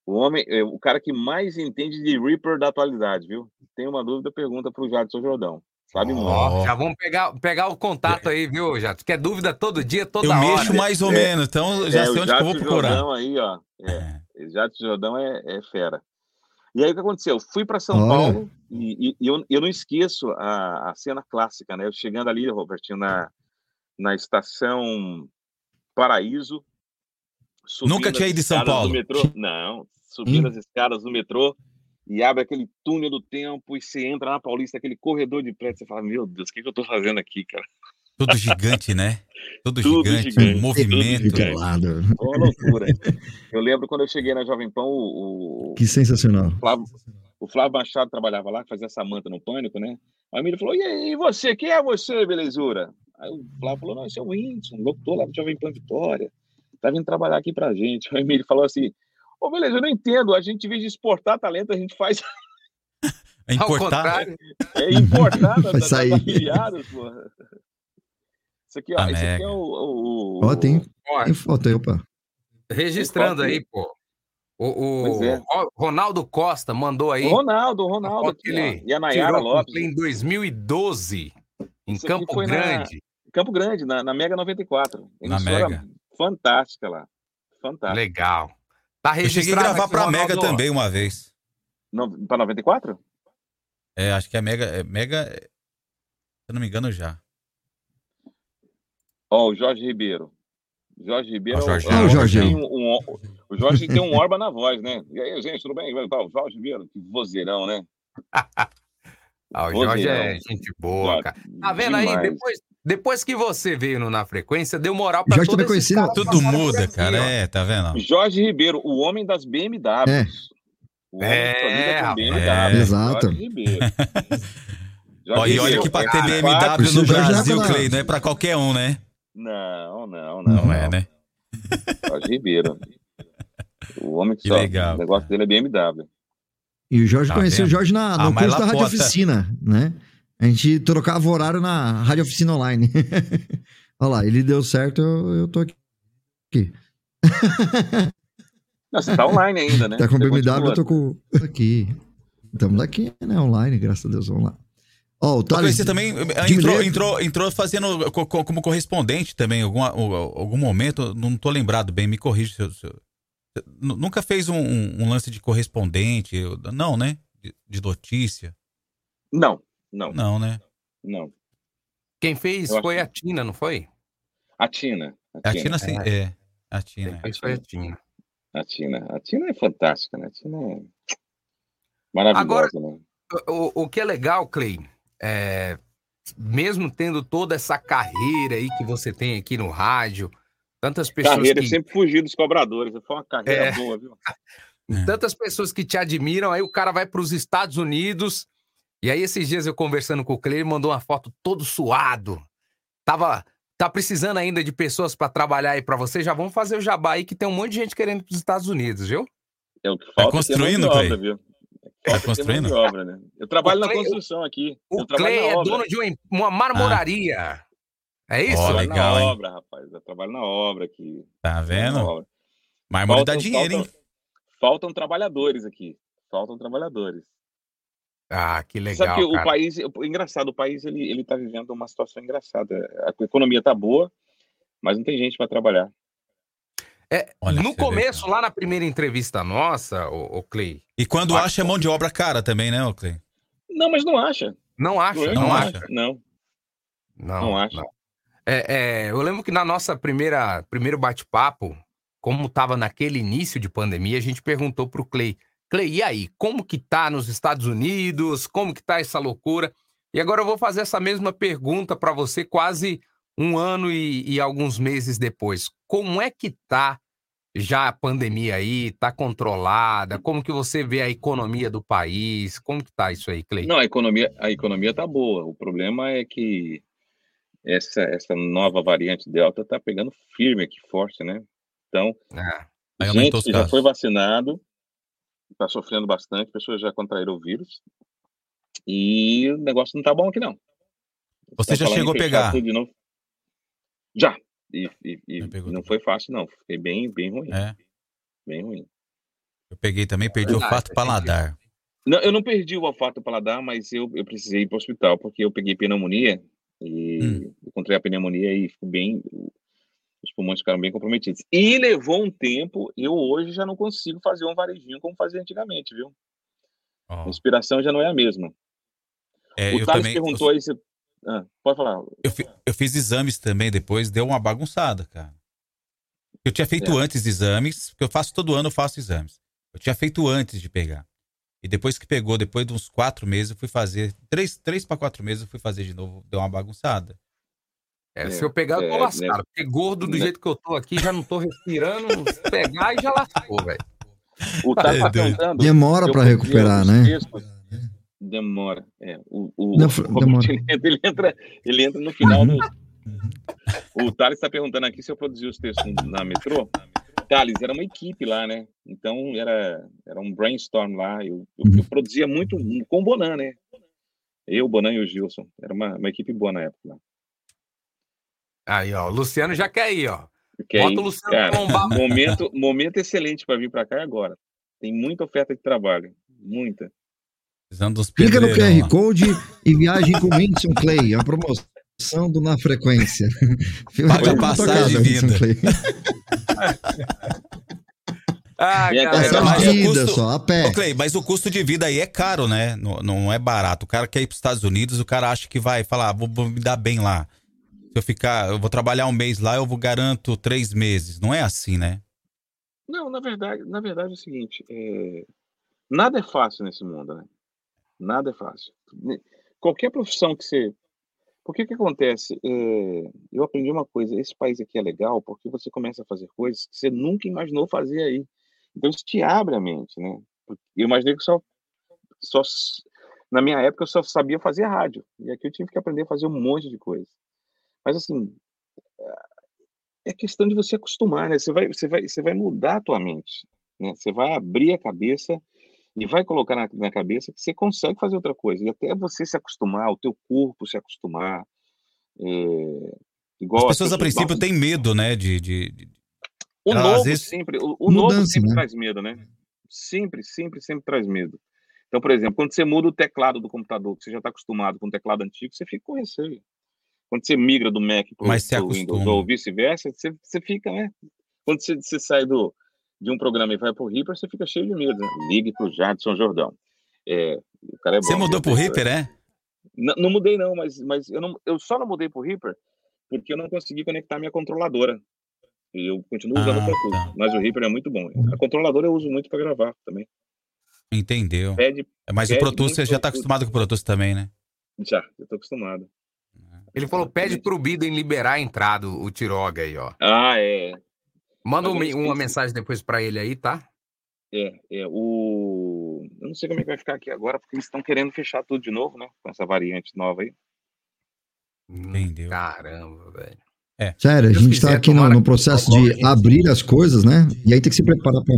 O homem, é o cara que mais entende de Reaper da atualidade, viu? Tem uma dúvida, pergunta pro Jadson Jordão. Sabe muito. Ó, já vamos pegar, pegar o contato aí, viu, Jato? Quer dúvida todo dia, toda Eu hora. mexo mais ou menos, então já É, sei o onde que eu vou Jadson procurar. Jordão aí, ó. É. Jato Jordão é, é fera. E aí o que aconteceu? Eu fui para São Olha. Paulo e, e- e eu, eu não esqueço a, a cena clássica, né? Eu chegando ali, Robertinho, na, na estação Paraíso. subindo Nunca tinha as ido em São escadas Paulo? Do metrô. Não, subindo Hum. as escadas do metrô e abre aquele túnel do tempo e você entra na Paulista, aquele corredor de prédio, você fala, meu Deus, o que, que eu tô fazendo aqui, cara? Tudo gigante, né? Tudo, Tudo gigante, gigante, movimento. tudo gigante. Lado. Uma loucura. Eu lembro quando eu cheguei na Jovem Pan, o, o, Que sensacional. Flávio, o Flávio Machado trabalhava lá, fazia essa manta no pânico, né? Aí ele falou: e aí, você? Quem é você, belezura? Aí o Flávio falou: não, esse é o Whindersson, locutor lá do Jovem Pan Vitória. Tá vindo trabalhar aqui pra gente. Aí ele falou assim: Ô, beleza, eu não entendo. A gente, em vez de exportar talento, a gente faz. É Ao importar. contrário. É importar da- porra. Isso aqui, ó. Ah, esse aqui é o. o, o- Ó, tem, Ó, tem foto aí, opa. registrando aí, pô. O, o é. Ro- Ronaldo Costa mandou aí. o Ronaldo, o Ronaldo. Aqui, ele E a Nayara tirou o Lopes. Em 2012, em Isso Campo Grande. Campo Grande, na, na Mega 94. Na Emissora Mega. Fantástica lá. Fantástica. Legal. Tá Eu cheguei a registrado gravar pra Mega Ronaldo. também uma vez. No, pra 94? É, acho que é Mega. É Mega. é- Se eu não me engano, já. Ó, o Jorge Ribeiro. Jorge Ribeiro Ó, o Jorge. é Ah, o Jorge. tem um, um- o Jorge tem um orba na voz, né? E aí, gente, tudo bem? Tá, o Jorge Ribeiro, que vozeirão, né? Ah, o Jorge é gente boa, Jorge, cara. Tá vendo aí? demais. Depois, depois que você veio no Na Frequência, deu moral pra Jorge todos também esses Tudo muda, aqui, cara. ó. É, tá vendo? Jorge Ribeiro, o homem das BMWs. É. O homem É, rapaz. BMW. É. Exato. Jorge Ribeiro. Ó, e olha que pra é ter cara. BMW no Brasil, tá. Clay, não é pra qualquer um, né? Não, não, não. Não é, né? Jorge Ribeiro. O homem que, Que só. legal, o negócio dele é BMW. E o Jorge Tá conhecia o? Jorge na, Ah, no mas curso da Rádio Lapota- Oficina, né? A gente trocava horário na Rádio Oficina Online. Olha lá, ele deu certo, eu, eu tô aqui. Não, você tá online ainda, né? Tá com Você BMW, eu tô com. Aqui. Estamos aqui, né? Online, graças a Deus, vamos lá. Ó, o Eu Thales. conheci também eh, entrou, entrou, entrou fazendo co- co- como correspondente também, algum, algum momento, não tô lembrado bem, me corrija se eu. se eu- Nunca fez um, um- um lance de correspondente? Não, né? De, de notícia? Não, não, Não, né? não. Quem fez Eu acho foi que- a Tina, não foi? A Tina. A Tina, sim, é. A Tina. Quem foi a Tina. A Tina. A Tina é fantástica, né? A Tina é maravilhosa, né? O, o que é legal, Clay, é, mesmo tendo toda essa carreira aí que você tem aqui no rádio, tantas pessoas Carreira, que, sempre fugir dos cobradores. Foi uma carreira É. boa, viu? tantas pessoas que te admiram, aí o cara vai para os Estados Unidos, e aí esses dias eu conversando com o Clay, ele mandou uma foto todo suado. Tava tá precisando ainda de pessoas para trabalhar aí para você, já vamos fazer o jabá aí que tem um monte de gente querendo ir para os Estados Unidos, viu? É o que falta construindo, é de obra, Clay? viu? Tá construindo? obra, né? Eu trabalho O na Clay- construção aqui. O Clay na é obra. dono de uma, uma marmoraria. É isso? Trabalho legal, na hein? obra, rapaz. Eu trabalho na obra aqui. Tá vendo? obra. Mármore dá Faltam- dinheiro, hein? faltam- Faltam trabalhadores aqui. Faltam trabalhadores. Ah, que Você legal, Sabe que o cara. país, o- engraçado, o país ele, ele tá vivendo uma situação engraçada. A economia tá boa, mas não tem gente para trabalhar. É, Olha, no você vê, começo, lá na primeira entrevista nossa, o, Clay, E quando acha é mão de obra cara também, né, ô Clay? Não, mas não acha. não acha, não, não acha. acha. Não. Não, Não acha. É, é, eu lembro que na nossa primeira primeiro bate-papo, como estava naquele início de pandemia, a gente perguntou pro Clay, Clay, e aí, como que tá nos Estados Unidos? Como que tá essa loucura? E agora eu vou fazer essa mesma pergunta para você quase um ano e, e alguns meses depois. Como é que tá já a pandemia aí? Tá controlada? Como que você vê a economia do país? Como que tá isso aí, Clay? Não, a economia, a economia tá boa. O problema é que essa, essa nova variante Delta tá pegando firme aqui, forte, né? Então, É. Aí gente que já foi vacinado, tá sofrendo bastante, pessoas já contraíram o vírus. E o negócio não tá bom aqui, não. Você Estão já chegou a pegar? tudo de novo. Já. E, e- e não foi fácil, não. Fiquei bem, bem ruim. É. Bem ruim. Eu peguei também, perdi o Verdade, olfato paladar. Não, eu não perdi o olfato paladar, mas eu, eu precisei ir para o hospital, porque eu peguei pneumonia e Hum. encontrei a pneumonia e fico bem. Os pulmões ficaram bem comprometidos. E levou um tempo, eu hoje já não consigo fazer um varejinho como fazia antigamente, viu? A respiração já não é a mesma. É, o eu Thales perguntou aí se. Ah, pode falar. Eu, fi- eu fiz exames também depois, deu uma bagunçada, cara. Eu tinha feito É. antes exames, porque eu faço todo ano, eu faço exames. Eu tinha feito antes de pegar. E depois que pegou, depois de uns quatro meses, eu fui fazer. Três, três para quatro meses, eu fui fazer de novo, deu uma bagunçada. É, se eu pegar, eu tô é, lascado. né? Porque gordo do Né? jeito que eu tô aqui, já não tô respirando. Pegar e já lascou, velho. O É tá doido. perguntando. Demora podia recuperar, né? textos. Demora. É, o, o, Não, o demora. Ele, entra, ele, entra, no final do. O Thales está perguntando aqui se eu produzi os textos na metrô. Thales, era uma equipe lá, né? Então era, era um brainstorm lá. Eu, eu, eu produzia muito com o Bonan, né? Eu, o Bonan e o Gilson. Era uma, uma equipe boa na época. Lá. Aí, ó. O Luciano já quer ir, ó. Que Bota aí, o Luciano cara, momento, momento excelente para vir para cá é agora. Tem muita oferta de trabalho. Muita. Clica no QR. Code e viagem com o Whindersson Clay. A promoção do Na Frequência. Paga tua passagem de vida. Ah, É, cara, mas de o ida custo, só, a pé. Ô, Clay, mas o custo de vida aí é caro, né? Não, não é barato. O cara quer ir para os Estados Unidos, o cara acha que vai falar, "Ah, vou, vou me dar bem lá. Se eu ficar, eu vou trabalhar um mês lá, eu vou garanto três meses. Não é assim, né? Não, na verdade, na verdade é o seguinte, é, nada é fácil nesse mundo, né? Nada é fácil. Qualquer profissão que você... Porque o que acontece? É, eu aprendi uma coisa, esse país aqui é legal porque você começa a fazer coisas que você nunca imaginou fazer aí. Então isso te abre a mente, né? Eu imaginei que só, só... Na minha época eu só sabia fazer rádio. E aqui eu tive que aprender a fazer um monte de coisa. Mas assim, é questão de você acostumar, né? Você vai, você vai, você vai mudar a tua mente, né? Você vai abrir a cabeça e vai colocar na, na cabeça que você consegue fazer outra coisa. E até você se acostumar, o teu corpo se acostumar. é, igual As as pessoas a princípio têm medo, né? De, de, de- O Ela, novo vezes- sempre, o, o novo Mudança, sempre né? traz medo, né? Sempre, sempre, sempre traz medo. Então, por exemplo, quando você muda o teclado do computador, que você já está acostumado com o teclado antigo, você fica com receio. Quando você migra do Mac para o Windows ou vice-versa, você, você fica, né? Quando você, você sai do, de um programa e vai para o Reaper, você fica cheio de medo. Né? Ligue para o Jadson Jordão. É, o cara é bom. Você mudou pro Reaper, é? Não, não mudei, não, mas, mas eu, não, eu só não mudei pro Reaper porque eu não consegui conectar minha controladora. E eu continuo usando Ah, o Pro Tools, mas o Reaper é muito bom. A controladora eu uso muito para gravar também. Entendeu. Pede- Mas o pede Pro Tools, você já tá Pro Tools. acostumado com o Pro Tools também, né? Já, eu tô acostumado. Ele falou, pede pro Biden liberar a entrada, o Tiroga aí, ó. Ah, é. Manda um- uma mensagem depois pra ele aí, tá? É, é, o... Eu não sei como é que vai ficar aqui agora, porque eles estão querendo fechar tudo de novo, né? Com essa variante nova aí. Entendeu? Caramba, velho. É. Sério, a gente tá quiser, aqui no, no processo de abrir as coisas, né? E aí tem que se preparar pra.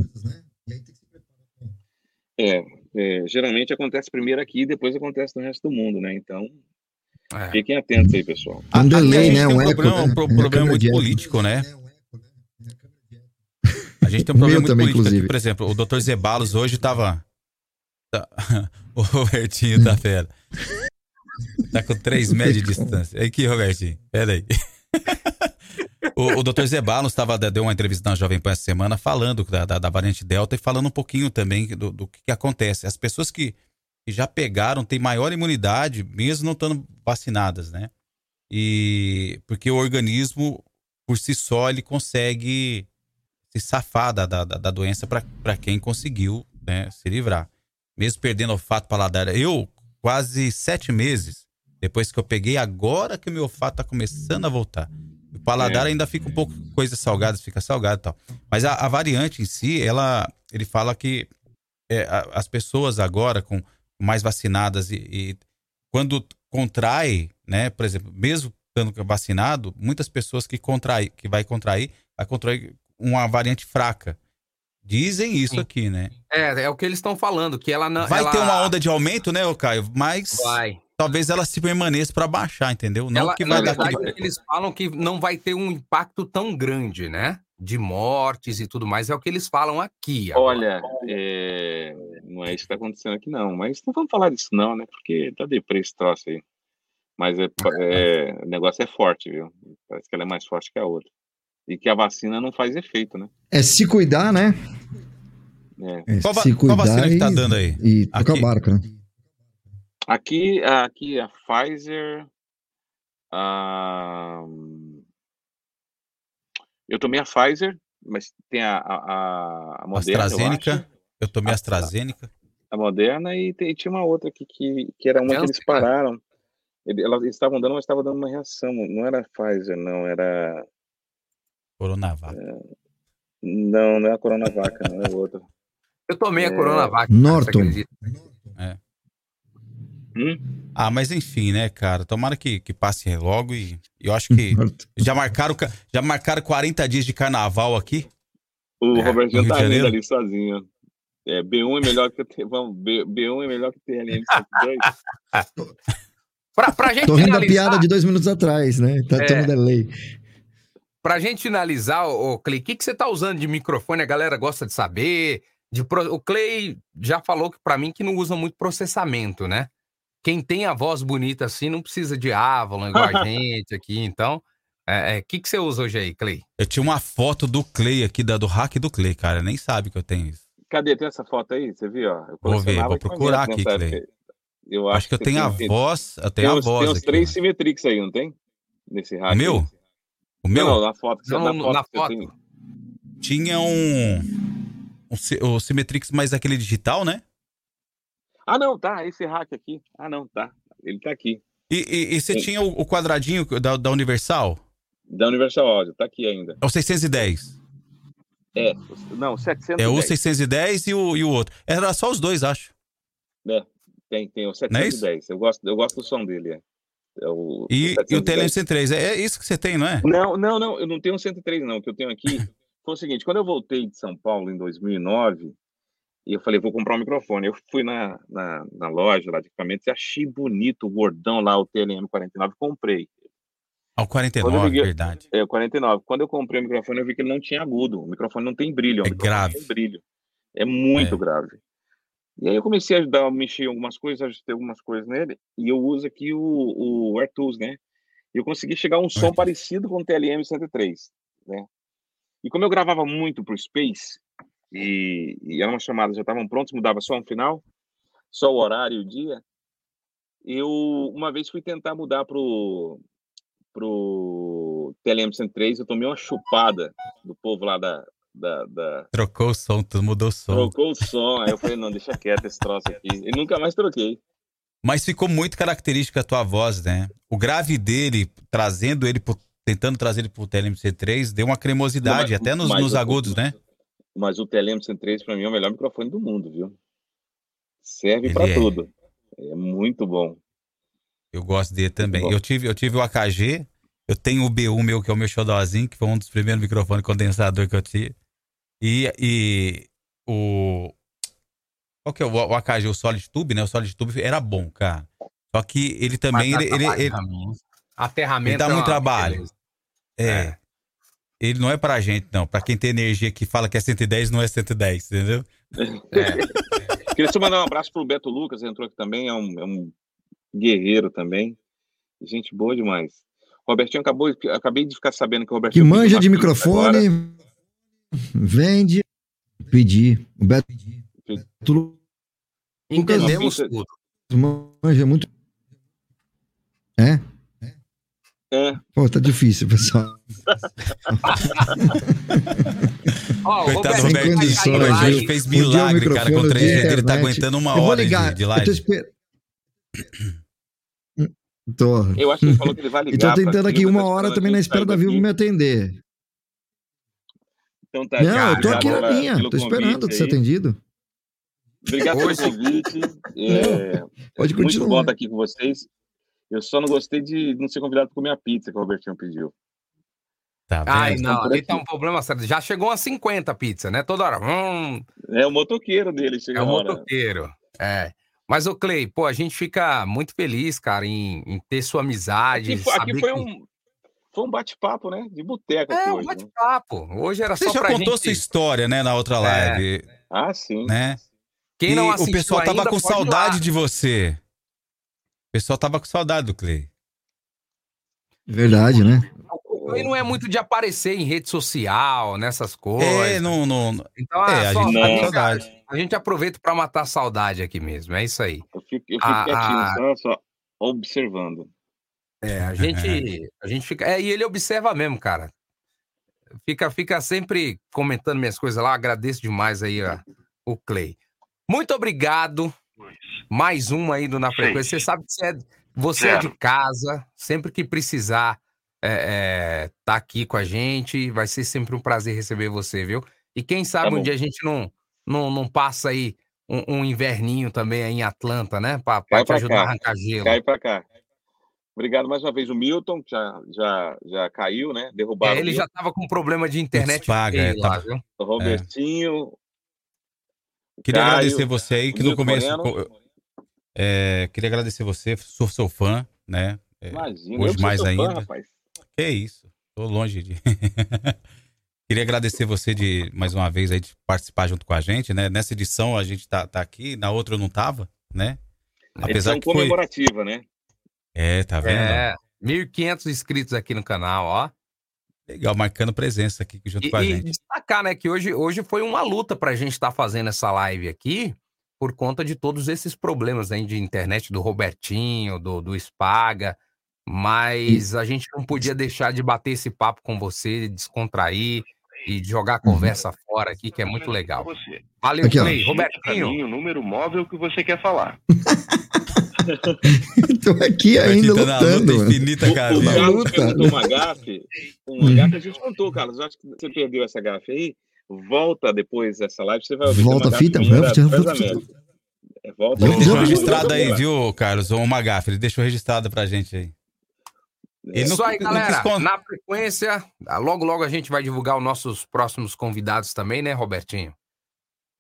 É, é, geralmente acontece primeiro aqui e depois acontece no resto do mundo, né? Então, É. fiquem atentos aí, pessoal. Um delay, a gente né? Um um eco, problema, né? um pro- É, problema muito político, né? A gente tem um problema muito também, político aqui. Por exemplo, o Dr. Zebalos hoje tava... tá- O Robertinho tá fera. Tá com 3 metros de distância. Aqui, Robertinho. Pera aí. O, o Dr. Zebalos tava, deu uma entrevista na Jovem Pan essa semana falando da, da, da variante Delta e falando um pouquinho também do, do que, que acontece. As pessoas que, que já pegaram têm maior imunidade, mesmo não estando vacinadas, né? E porque o organismo, por si só, ele consegue se safar da, da, da doença para quem conseguiu né, se livrar. Mesmo perdendo olfato paladar. Eu, quase sete meses depois que eu peguei, agora que o meu olfato tá começando a voltar. O paladar É. ainda fica um pouco coisa salgada, fica salgado e tal. Mas a, a variante em si, ela, ele fala que é, a- as pessoas agora com mais vacinadas e, e quando contrai, né, por exemplo, mesmo estando vacinado, muitas pessoas que contrai, que vai contrair, vai contrair uma variante fraca. Dizem isso aqui, né? É, é o que eles estão falando, que ela não. Vai ela- ter uma onda de aumento, né, ô Caio? Mas Vai. talvez ela se permaneça para baixar, entendeu? Não Ela, que vai dar verdade, aquele... eles falam que não vai ter um impacto tão grande, né? De mortes e tudo mais, é o que eles falam aqui. agora. Olha, é, não é isso que está acontecendo aqui, não. Mas não vamos falar disso, não, né? Porque tá deprê esse troço aí. Mas é, é, o negócio é forte, viu? Parece que ela é mais forte que a outra. E que a vacina não faz efeito, né? É se cuidar, né? É. É Qual, se qual cuidar vacina que tá e- dando aí? E tocar barco, né? Aqui, aqui a Pfizer. a- Eu tomei a Pfizer, mas tem a, a, a- a Moderna. eu AstraZeneca. acho. Eu, tomei AstraZeneca. A Moderna e, tem- tinha uma outra aqui que, que era uma que eles pararam. Ele- Elas estavam dando, mas estava dando uma reação. Não era a Pfizer, não, era. Coronavac. Não, não é a Coronavac, não é outra. Eu tomei a É. Coronavac. Norton. É. Hum? Ah, mas enfim, né, cara? Tomara que, que passe logo e eu acho que já marcaram, ca- já marcaram 40 dias de carnaval aqui. O É, no Rio tá rindo ali sozinho. É, B1 é melhor que vamos, B, B1 é melhor que TLM 102. Pra, pra gente Tô rindo da finalizar, piada de dois minutos atrás, né? Tá É. tendo delay. Pra gente finalizar, o Clay, o que, que você tá usando de microfone? A galera gosta de saber. De pro- O Clay já falou que para mim que não usa muito processamento, né? Quem tem a voz bonita assim não precisa de Avalon igual a gente aqui. Então, o é, é, que, que você usa hoje aí, Clay? Eu tinha uma foto do Clay aqui, da, do hack do Clay, cara. Nem sabe que eu tenho isso. Cadê? Tem essa foto aí? Você viu? Ó? Eu Vou ver, vou procurar aqui, Clay. Eu Acho que eu você tenho a voz. Eu Tem tenho a uns, tem voz uns aqui. três Symmetrix aí, não tem? Nesse hack. Meu? aí. Meu? Não, na foto. Não, na foto na foto. Tinha um. um o Symmetrix, mas aquele digital, né? Ah, não, tá. Esse hack aqui. Ah, não, tá. Ele tá aqui. E, e- e você Sim. tinha o, o quadradinho da, da Universal? Da Universal Audio, tá aqui ainda. É o 610. É, não, 710. É o 610 e o, e o outro. Era só os dois, acho. É, tem, tem o Não é isso? 710. eu, gosto, eu gosto do som dele, é. É o, E, o e o 710. TLM103. É, é isso que você tem, não é? Não, não, não, eu não tenho um 103 não, o que eu tenho aqui foi o seguinte, quando eu voltei de São Paulo em 2009, e eu falei, vou comprar um microfone, eu fui na, na, na loja lá de equipamentos e achei bonito o gordão lá, o TLM49, comprei. Ao eu 49, liguei- verdade. É, o 49. Quando eu comprei o microfone, eu vi que ele não tinha agudo, o microfone não tem brilho, é É grave. brilho. É muito É. grave. E aí eu comecei a ajudar, a mexer em algumas coisas, ajustei algumas coisas nele, e eu uso aqui o, o AirTools, né? E eu consegui chegar a um som parecido com o TLM 103, né? E como eu gravava muito pro Space, e, e eram chamadas já estavam prontas, mudava só no final, só o horário e o dia, eu uma vez fui tentar mudar pro, pro TLM 103, eu tomei uma chupada do povo lá da, da, da- Trocou o som, tu mudou o som. Trocou o som, aí eu falei, não, deixa quieto esse troço aqui. E nunca mais troquei. Mas ficou muito característica a tua voz, né? O grave dele, trazendo ele, pro- tentando trazer ele pro TLMC3, deu uma cremosidade, mas- até nos, nos agudos, né? Mas o TLM 103 para mim é o melhor microfone do mundo, viu? Serve para é. tudo. É muito bom. Eu gosto dele também. Eu tive, eu tive o AKG, eu tenho o B1 meu, que é o meu xodózinho, que foi um dos primeiros microfones condensador que eu tive. E, e o. Qual que é o, o AKG, o Solid Tube, né? O Solid Tube era bom, cara. Só que ele também. Mas Ele, dá ele, ele. Aterramento ele dá é muito trabalho. beleza. É. Ele não é pra gente, não. Pra quem tem energia que fala que é 110, não é 110, entendeu? É. Queria só mandar um abraço pro Beto Lucas, entrou aqui também, é um, é um guerreiro também. Gente boa demais. Robertinho acabou, acabei de ficar sabendo que o Que Robertinho. pediu manja de microfone, agora. Vende, pedir. O Beto Lu- Entendemos pizza- tudo. manja muito. É? É. Pô, tá difícil, pessoal. Ó, o Coitado Roberto. condições, O Roberto viu? fez o milagre, cara, com microfone, 3G dia dele. Tá internet. aguentando uma Eu vou hora de- ligar, de Eu tô, live. esper... tô. Eu acho que ele falou que ele vai E tô ligar. tentando aqui uma tá hora também na espera da Vivo me atender. Então tá, Não, cara, eu tô aqui na pela- tô esperando convite ser atendido. Obrigado pelo convite. É, Pode muito continuar. bom estar aqui com vocês. Eu só não gostei de não ser convidado para comer a pizza que o Robertinho pediu. Tá Ai, vendo? não, ali tá um problema sério. Já chegou a 50 pizza, né? Toda hora. Hum, É o motoqueiro dele, é o motoqueiro. É. Mas, ô Clay, pô, a gente fica muito feliz, cara, em, em ter sua amizade. Aqui, foi- aqui foi que- um, foi um bate-papo, né? De boteca aqui É, um hoje. né? bate-papo. Hoje era Você só já pra contou gente... sua história, né, na outra É. live, Ah, sim. né? Quem E não o assistiu pessoal tava com saudade de você. O pessoal tava com saudade do Clay. Verdade, né? também não é muito de aparecer em rede social, nessas coisas. É, não. não Então, é, ah, a só- gente a, tá com gente, saudade. a gente aproveita pra matar a saudade aqui mesmo, é isso aí. Eu fico, eu fico Ah, quietinho, ah. só, só observando. É, a gente, a gente fica. É, e ele observa mesmo, cara. Fica, fica sempre comentando minhas coisas lá. Agradeço demais aí ó, o Clay. Muito obrigado. Mais um aí do Na Frequência. Você sabe que você é, você é de casa. Sempre que precisar é, é, tá aqui com a gente. Vai ser sempre um prazer receber você, viu? E quem sabe Tá um dia a gente não, não, não passa aí um, um inverninho também aí em Atlanta, né? Cai te ajudar a cá. arrancar gelo. Cai pra cá. Obrigado mais uma vez. O Milton que já, já, já caiu, né? Derrubaram É, ele já Milton. tava com problema de internet Paga, é, lá, tá-? O Robertinho. Queria Caio, agradecer você aí, que no começo. É, queria agradecer você, sou seu fã, né? É, Imagina, hoje mais seu fã, ainda. rapaz. Que isso, tô longe de. Queria agradecer você de mais uma vez aí de participar junto com a gente, né? Nessa edição a gente tá, tá aqui, na outra eu não tava, né? Apesar Edição que foi. comemorativa, né? É, tá vendo? É, 1.500 inscritos aqui no canal, ó. Legal, marcando presença aqui junto E, com a e gente. destacar, né, que hoje, hoje foi uma luta pra gente estar fazendo essa live aqui por conta de todos esses problemas aí de internet do Robertinho, do, do Spaga, mas a gente não podia deixar de bater esse papo com você, descontrair e de jogar a conversa fora aqui, que é muito legal. Valeu, Aqui, ó. Clay. Robertinho. o número móvel que você quer falar. Tô aqui ainda tá na lutando. luta infinita, O, cara. o Na Carlos luta. perguntou uma gafe. Uma gafe a gente contou, Carlos. Eu acho que você perdeu essa gafe aí. Volta depois dessa live, você vai ouvir. Volta uma a fita, gafe. É, volta. Ele deixou registrado aí, viu, Carlos? O Magafe, ele deixou registrado pra gente aí. Ele Isso não- aí, galera. Na frequência, logo, logo a gente vai divulgar os nossos próximos convidados também, né, Robertinho?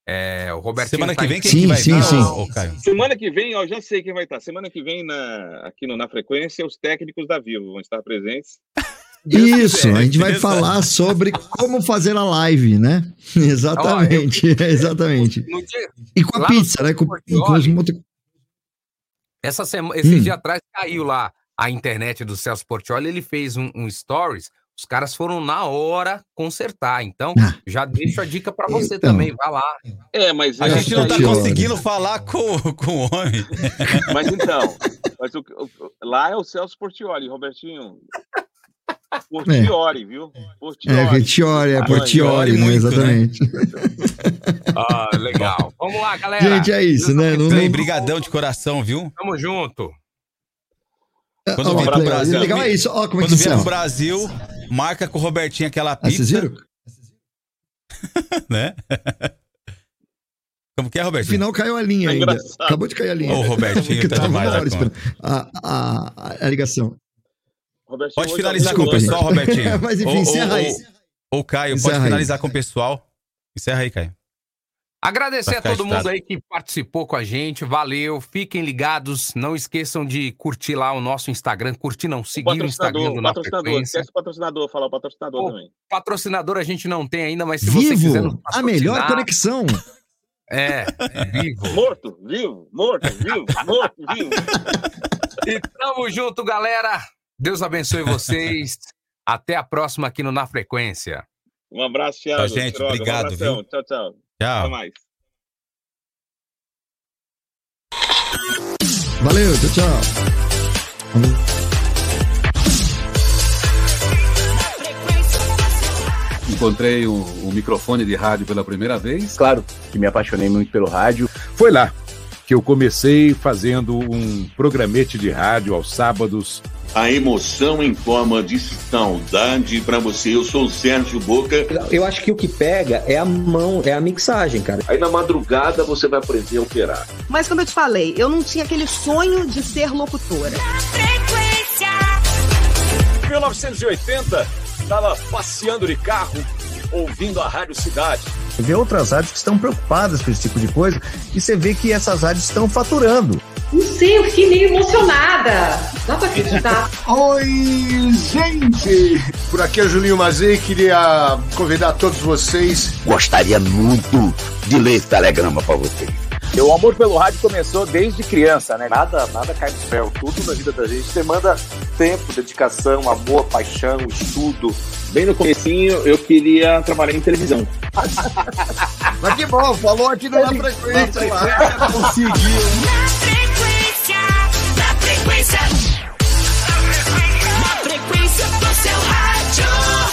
É, o Robertinho Semana tá que vem em- quem que vai sim, vir, sim. Caio? Semana que vem, ó, já sei quem vai estar. Semana que vem, na, aqui no, na frequência, os técnicos da Vivo vão estar presentes. Isso, a gente vai falar sobre como fazer a live, né? Exatamente, exatamente. No dia- E com a pizza, né? Com, com os moto- Essa semana, esse Hum. dia atrás caiu lá a internet do Celso Portioli, ele fez um, um stories, os caras foram na hora consertar. Então, já deixo a dica pra você Ah. Então. também, vai lá. É, mas A é, gente não tá Portioli. conseguindo falar com, com o homem. Mas então, mas o, o- lá é o Celso Portioli, Robertinho. Portioli, viu? Portioli. É, Portioli, é Ah, né? muito, né? Exatamente. Ah, legal. Vamos lá, galera. Gente, é isso, né? Não, não... brigadão de coração, viu? Tamo junto. Quando Ó, vier pro Brasil, legal é isso. Ó, como é que Quando vier pro Brasil, marca com o Robertinho aquela Ah, vocês pizza, viram? né? Como que é, No Robertinho? final caiu a linha É ainda. engraçado. Acabou de cair a linha. Ô, Robertinho, tá demais a, a, a, a ligação. Robertinho, Pode finalizar com o pessoal, Robertinho. Mas, enfim, ô, encerra ô, aí. Ô, Caio, Encerra pode aí. finalizar com o pessoal. Encerra aí, Caio. Agradecer a todo mundo aí que participou com a gente, valeu, fiquem ligados, não esqueçam de curtir lá o nosso Instagram, curtir não, O seguir o Instagram patrocinador, do o Na patrocinador. Esquece o patrocinador, falar o patrocinador Ô, também. Patrocinador a gente não tem ainda, mas se você Vivo, quiser nos a melhor conexão. É, vivo. Morto, vivo, morto, vivo, morto, vivo. E tamo junto, galera. Deus abençoe vocês. Até a próxima aqui no Na Frequência. Um abraço, Thiago. Tchau, gente. Droga, Obrigado, um viu? Tchau, tchau. Até mais. Valeu, tchau, tchau. Encontrei o, o microfone de rádio pela primeira vez. Claro que me apaixonei muito pelo rádio. Foi lá que eu comecei fazendo um programete de rádio aos sábados. A emoção em forma de saudade pra você. Eu sou o Sérgio Boca. Eu acho que o que pega é a mão, é a mixagem, cara. Aí na madrugada você vai aprender a operar. Mas como eu te falei, eu não tinha aquele sonho de ser locutora. 1980, estava passeando de carro, ouvindo a Rádio Cidade. Você vê outras rádios que estão preocupadas com esse tipo de coisa e você vê que essas rádios estão faturando. Não sei, eu fiquei meio emocionada. Dá pra acreditar. Oi, gente! Por aqui é o Julinho Mazei, queria convidar todos vocês. Gostaria muito de ler esse telegrama pra você. O amor pelo rádio começou desde criança, né? Nada, nada cai do céu. Tudo na vida da gente demanda tempo, dedicação, amor, paixão, estudo. Bem no comecinho, eu queria trabalhar em televisão. Mas que bom, falou aqui no Na Frequência. Lá. Conseguiu. Na Frequência, na Frequência. Na Frequência do seu rádio.